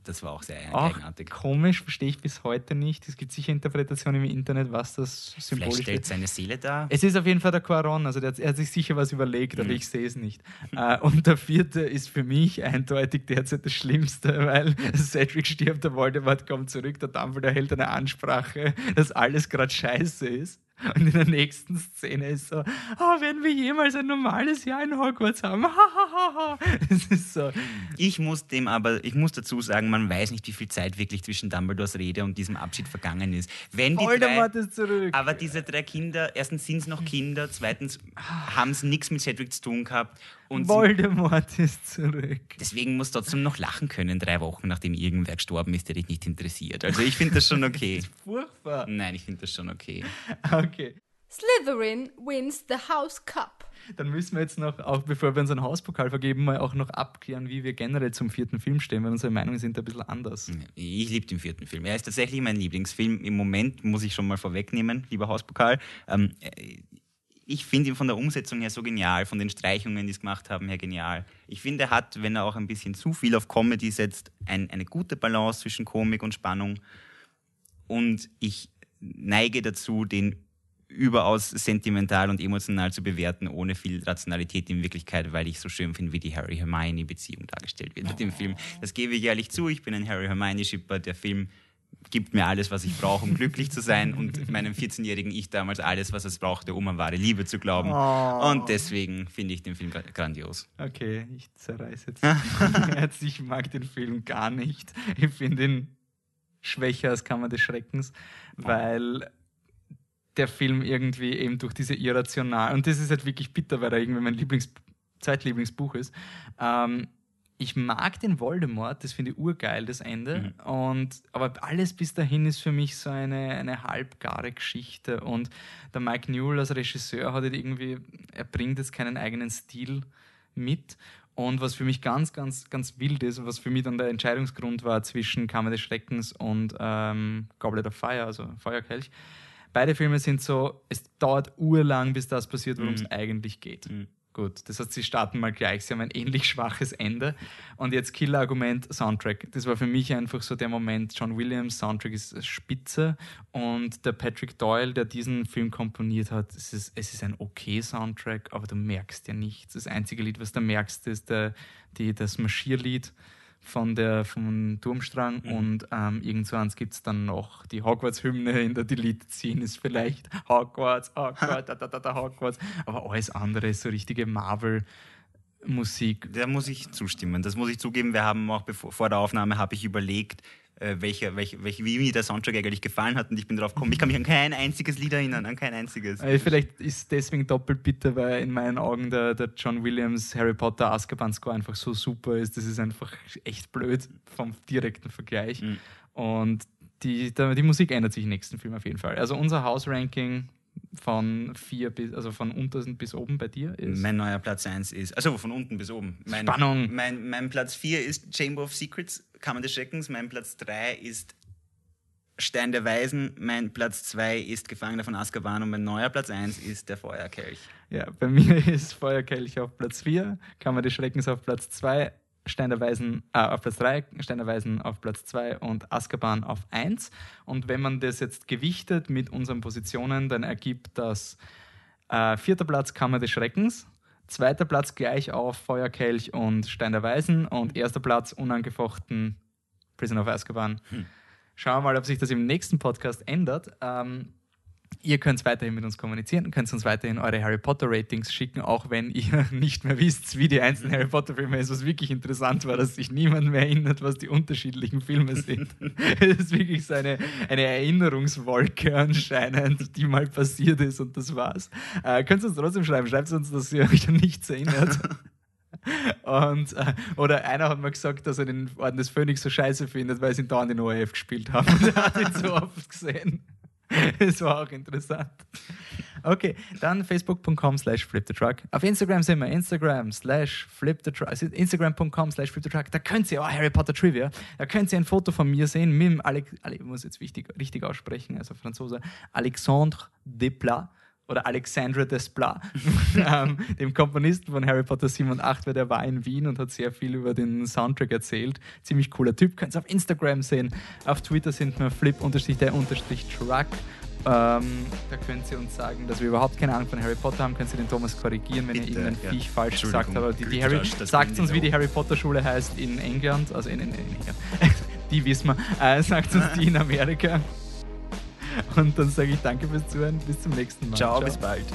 Das war auch sehr Auch eigenartig. komisch, verstehe ich bis heute nicht. Es gibt sicher Interpretationen im Internet, was das Vielleicht symbolisch stellt ist. seine Seele dar. Es ist auf jeden Fall der Quaron, also der, hat- er hat sich sicher was überlegt, aber Mhm. ich sehe es nicht. Äh, und der vierte ist für mich eindeutig derzeit das Schlimmste, weil Cedric stirbt, der Voldemort kommt zurück, der Dumbledore hält eine Ansprache, dass alles gerade scheiße ist. Und in der nächsten Szene ist so, oh, werden wir jemals ein normales Jahr in Hogwarts haben? Es ist so, Ich muss dem aber, ich muss dazu sagen, man weiß nicht, wie viel Zeit wirklich zwischen Dumbledores Rede und diesem Abschied vergangen ist. Wenn die Voldemort drei, ist zurück. aber diese drei Kinder, erstens sind es noch Kinder, zweitens haben sie nichts mit Cedric zu tun gehabt und sie, Voldemort ist zurück. deswegen muss trotzdem noch lachen können, drei Wochen nachdem irgendwer gestorben ist, der dich nicht interessiert. Also ich finde das schon okay. Furchtbar. Nein, ich finde das schon okay. Okay. Slytherin wins the House Cup. Dann müssen wir jetzt noch, auch bevor wir unseren Hauspokal vergeben, mal auch noch abklären, wie wir generell zum vierten Film stehen, weil unsere Meinungen sind ein bisschen anders. Ich liebe den vierten Film. Er ist tatsächlich mein Lieblingsfilm. Im Moment muss ich schon mal vorwegnehmen, lieber Hauspokal. Ähm, äh, ich finde ihn von der Umsetzung her so genial, von den Streichungen, die es gemacht haben, her genial. Ich finde, er hat, wenn er auch ein bisschen zu viel auf Comedy setzt, ein, eine gute Balance zwischen Komik und Spannung. Und ich neige dazu, den überaus sentimental und emotional zu bewerten, ohne viel Rationalität in Wirklichkeit, weil ich so schön finde, wie die Harry-Hermione-Beziehung dargestellt wird mit dem Film. Das gebe ich ehrlich zu, ich bin ein Harry-Hermione-Shipper. Der Film gibt mir alles, was ich brauche, um glücklich zu sein und meinem 14-jährigen Ich damals alles, was es brauchte, um an wahre Liebe zu glauben. Und deswegen finde ich den Film gra- grandios. Okay, ich zerreiße jetzt. jetzt. Ich mag den Film gar nicht. Ich finde ihn schwächer als Kammer des Schreckens, weil der Film irgendwie eben durch diese irrational, und das ist halt wirklich bitter, weil er irgendwie mein Lieblings Zweitlieblingsbuch ist. Ähm, ich mag den Voldemort, das finde ich urgeil, das Ende. Und, aber alles bis dahin ist für mich so eine, eine halbgare Geschichte. Und der Mike Newell als Regisseur hat halt irgendwie, er bringt jetzt keinen eigenen Stil mit. Und was für mich ganz, ganz, ganz wild ist was für mich dann der Entscheidungsgrund war zwischen Kammer des Schreckens und ähm, Goblet of Fire, also Feuerkelch. Beide Filme sind so, es dauert urlang, bis das passiert, worum es eigentlich geht. Gut, das heißt, sie starten mal gleich, sie haben ein ähnlich schwaches Ende. Und jetzt Killer-Argument, Soundtrack. Das war für mich einfach so der Moment, John Williams, Soundtrack ist spitze und der Patrick Doyle, der diesen Film komponiert hat, es ist, es ist ein okay Soundtrack, aber du merkst ja nichts. Das einzige Lied, was du merkst, ist der, die, das Marschierlied von der, vom Turmstrang und ähm, irgendwann gibt es dann noch die Hogwarts-Hymne in der Delete-Scene ist vielleicht Hogwarts, Hogwarts, da, da, da, da, Hogwarts, aber alles andere ist so richtige Marvel-Musik. Da muss ich zustimmen. Das muss ich zugeben. Wir haben auch bevor, vor der Aufnahme habe ich überlegt, äh, welche, welche, welche, wie mir der Soundtrack eigentlich gefallen hat und ich bin darauf gekommen, ich kann mich an kein einziges Lied erinnern, an kein einziges. Äh, Vielleicht ist deswegen doppelt bitter, weil in meinen Augen der, der John Williams Harry Potter Azkaban Score einfach so super ist. Das ist einfach echt blöd vom direkten Vergleich. Mhm. Und die, die Musik ändert sich im nächsten Film auf jeden Fall. Also unser House-Ranking von vier bis, also von untersten bis oben bei dir ist. Mein neuer Platz 1 ist, also von unten bis oben. Mein, Spannung. Mein, mein Platz 4 ist Chamber of Secrets, Kammer des Schreckens. Mein Platz 3 ist Stein der Weisen. Mein Platz 2 ist Gefangener von Azkaban und mein neuer Platz 1 ist der Feuerkelch. Ja, bei mir ist Feuerkelch auf Platz 4, Kammer des Schreckens auf Platz 2, Stein der Weisen äh, auf Platz 3, Stein der Weisen auf Platz 2 und Azkaban auf 1. Und wenn man das jetzt gewichtet mit unseren Positionen, dann ergibt das äh, vierter Platz Kammer des Schreckens, zweiter Platz gleich auf Feuerkelch und Stein der Weisen und erster Platz unangefochten Prisoner of Azkaban. Schauen wir mal, ob sich das im nächsten Podcast ändert. Ähm, Ihr könnt weiterhin mit uns kommunizieren, könnt uns weiterhin eure Harry Potter Ratings schicken, auch wenn ihr nicht mehr wisst, wie die einzelnen Harry Potter Filme ist. Was wirklich interessant war, dass sich niemand mehr erinnert, was die unterschiedlichen Filme sind. Es ist wirklich so eine, eine Erinnerungswolke anscheinend, die mal passiert ist und das war's. Äh, könnt ihr uns trotzdem schreiben, schreibt uns, dass ihr euch an nichts erinnert. Und, äh, oder einer hat mal gesagt, dass er den Orden des Phönix so scheiße findet, weil sie ihn da in den ORF gespielt haben. Und er hat ihn so oft gesehen. Das war auch interessant. Okay, dann facebook.com slash flipthetruck. Auf Instagram sind wir Instagram slash flipthetruck. Also Instagram.com slash flipthetruck. Da könnt ihr, oh, Harry Potter Trivia, da könnt ihr ein Foto von mir sehen mit dem, Ale, Ale, ich muss jetzt wichtig, richtig aussprechen, also Franzose, Alexandre Desplat. Oder Alexandre Desplat, ähm, dem Komponisten von Harry Potter 7 und 8, weil der war in Wien und hat sehr viel über den Soundtrack erzählt. Ziemlich cooler Typ, könnt ihr auf Instagram sehen. Auf Twitter sind wir flip-der-truck. Ähm, da könnt ihr uns sagen, dass wir überhaupt keine Ahnung von Harry Potter haben. Könnt ihr den Thomas korrigieren, wenn ihr Bitte, irgendein ja. Viech falsch gesagt habt. Die, die Harry, sagt uns, wie die. Harry Potter Schule heißt in England, also in, in, in England. die wissen wir. Äh, sagt uns die in Amerika. Und dann sage ich danke fürs Zuhören. Bis zum nächsten Mal. Ciao, bis bald.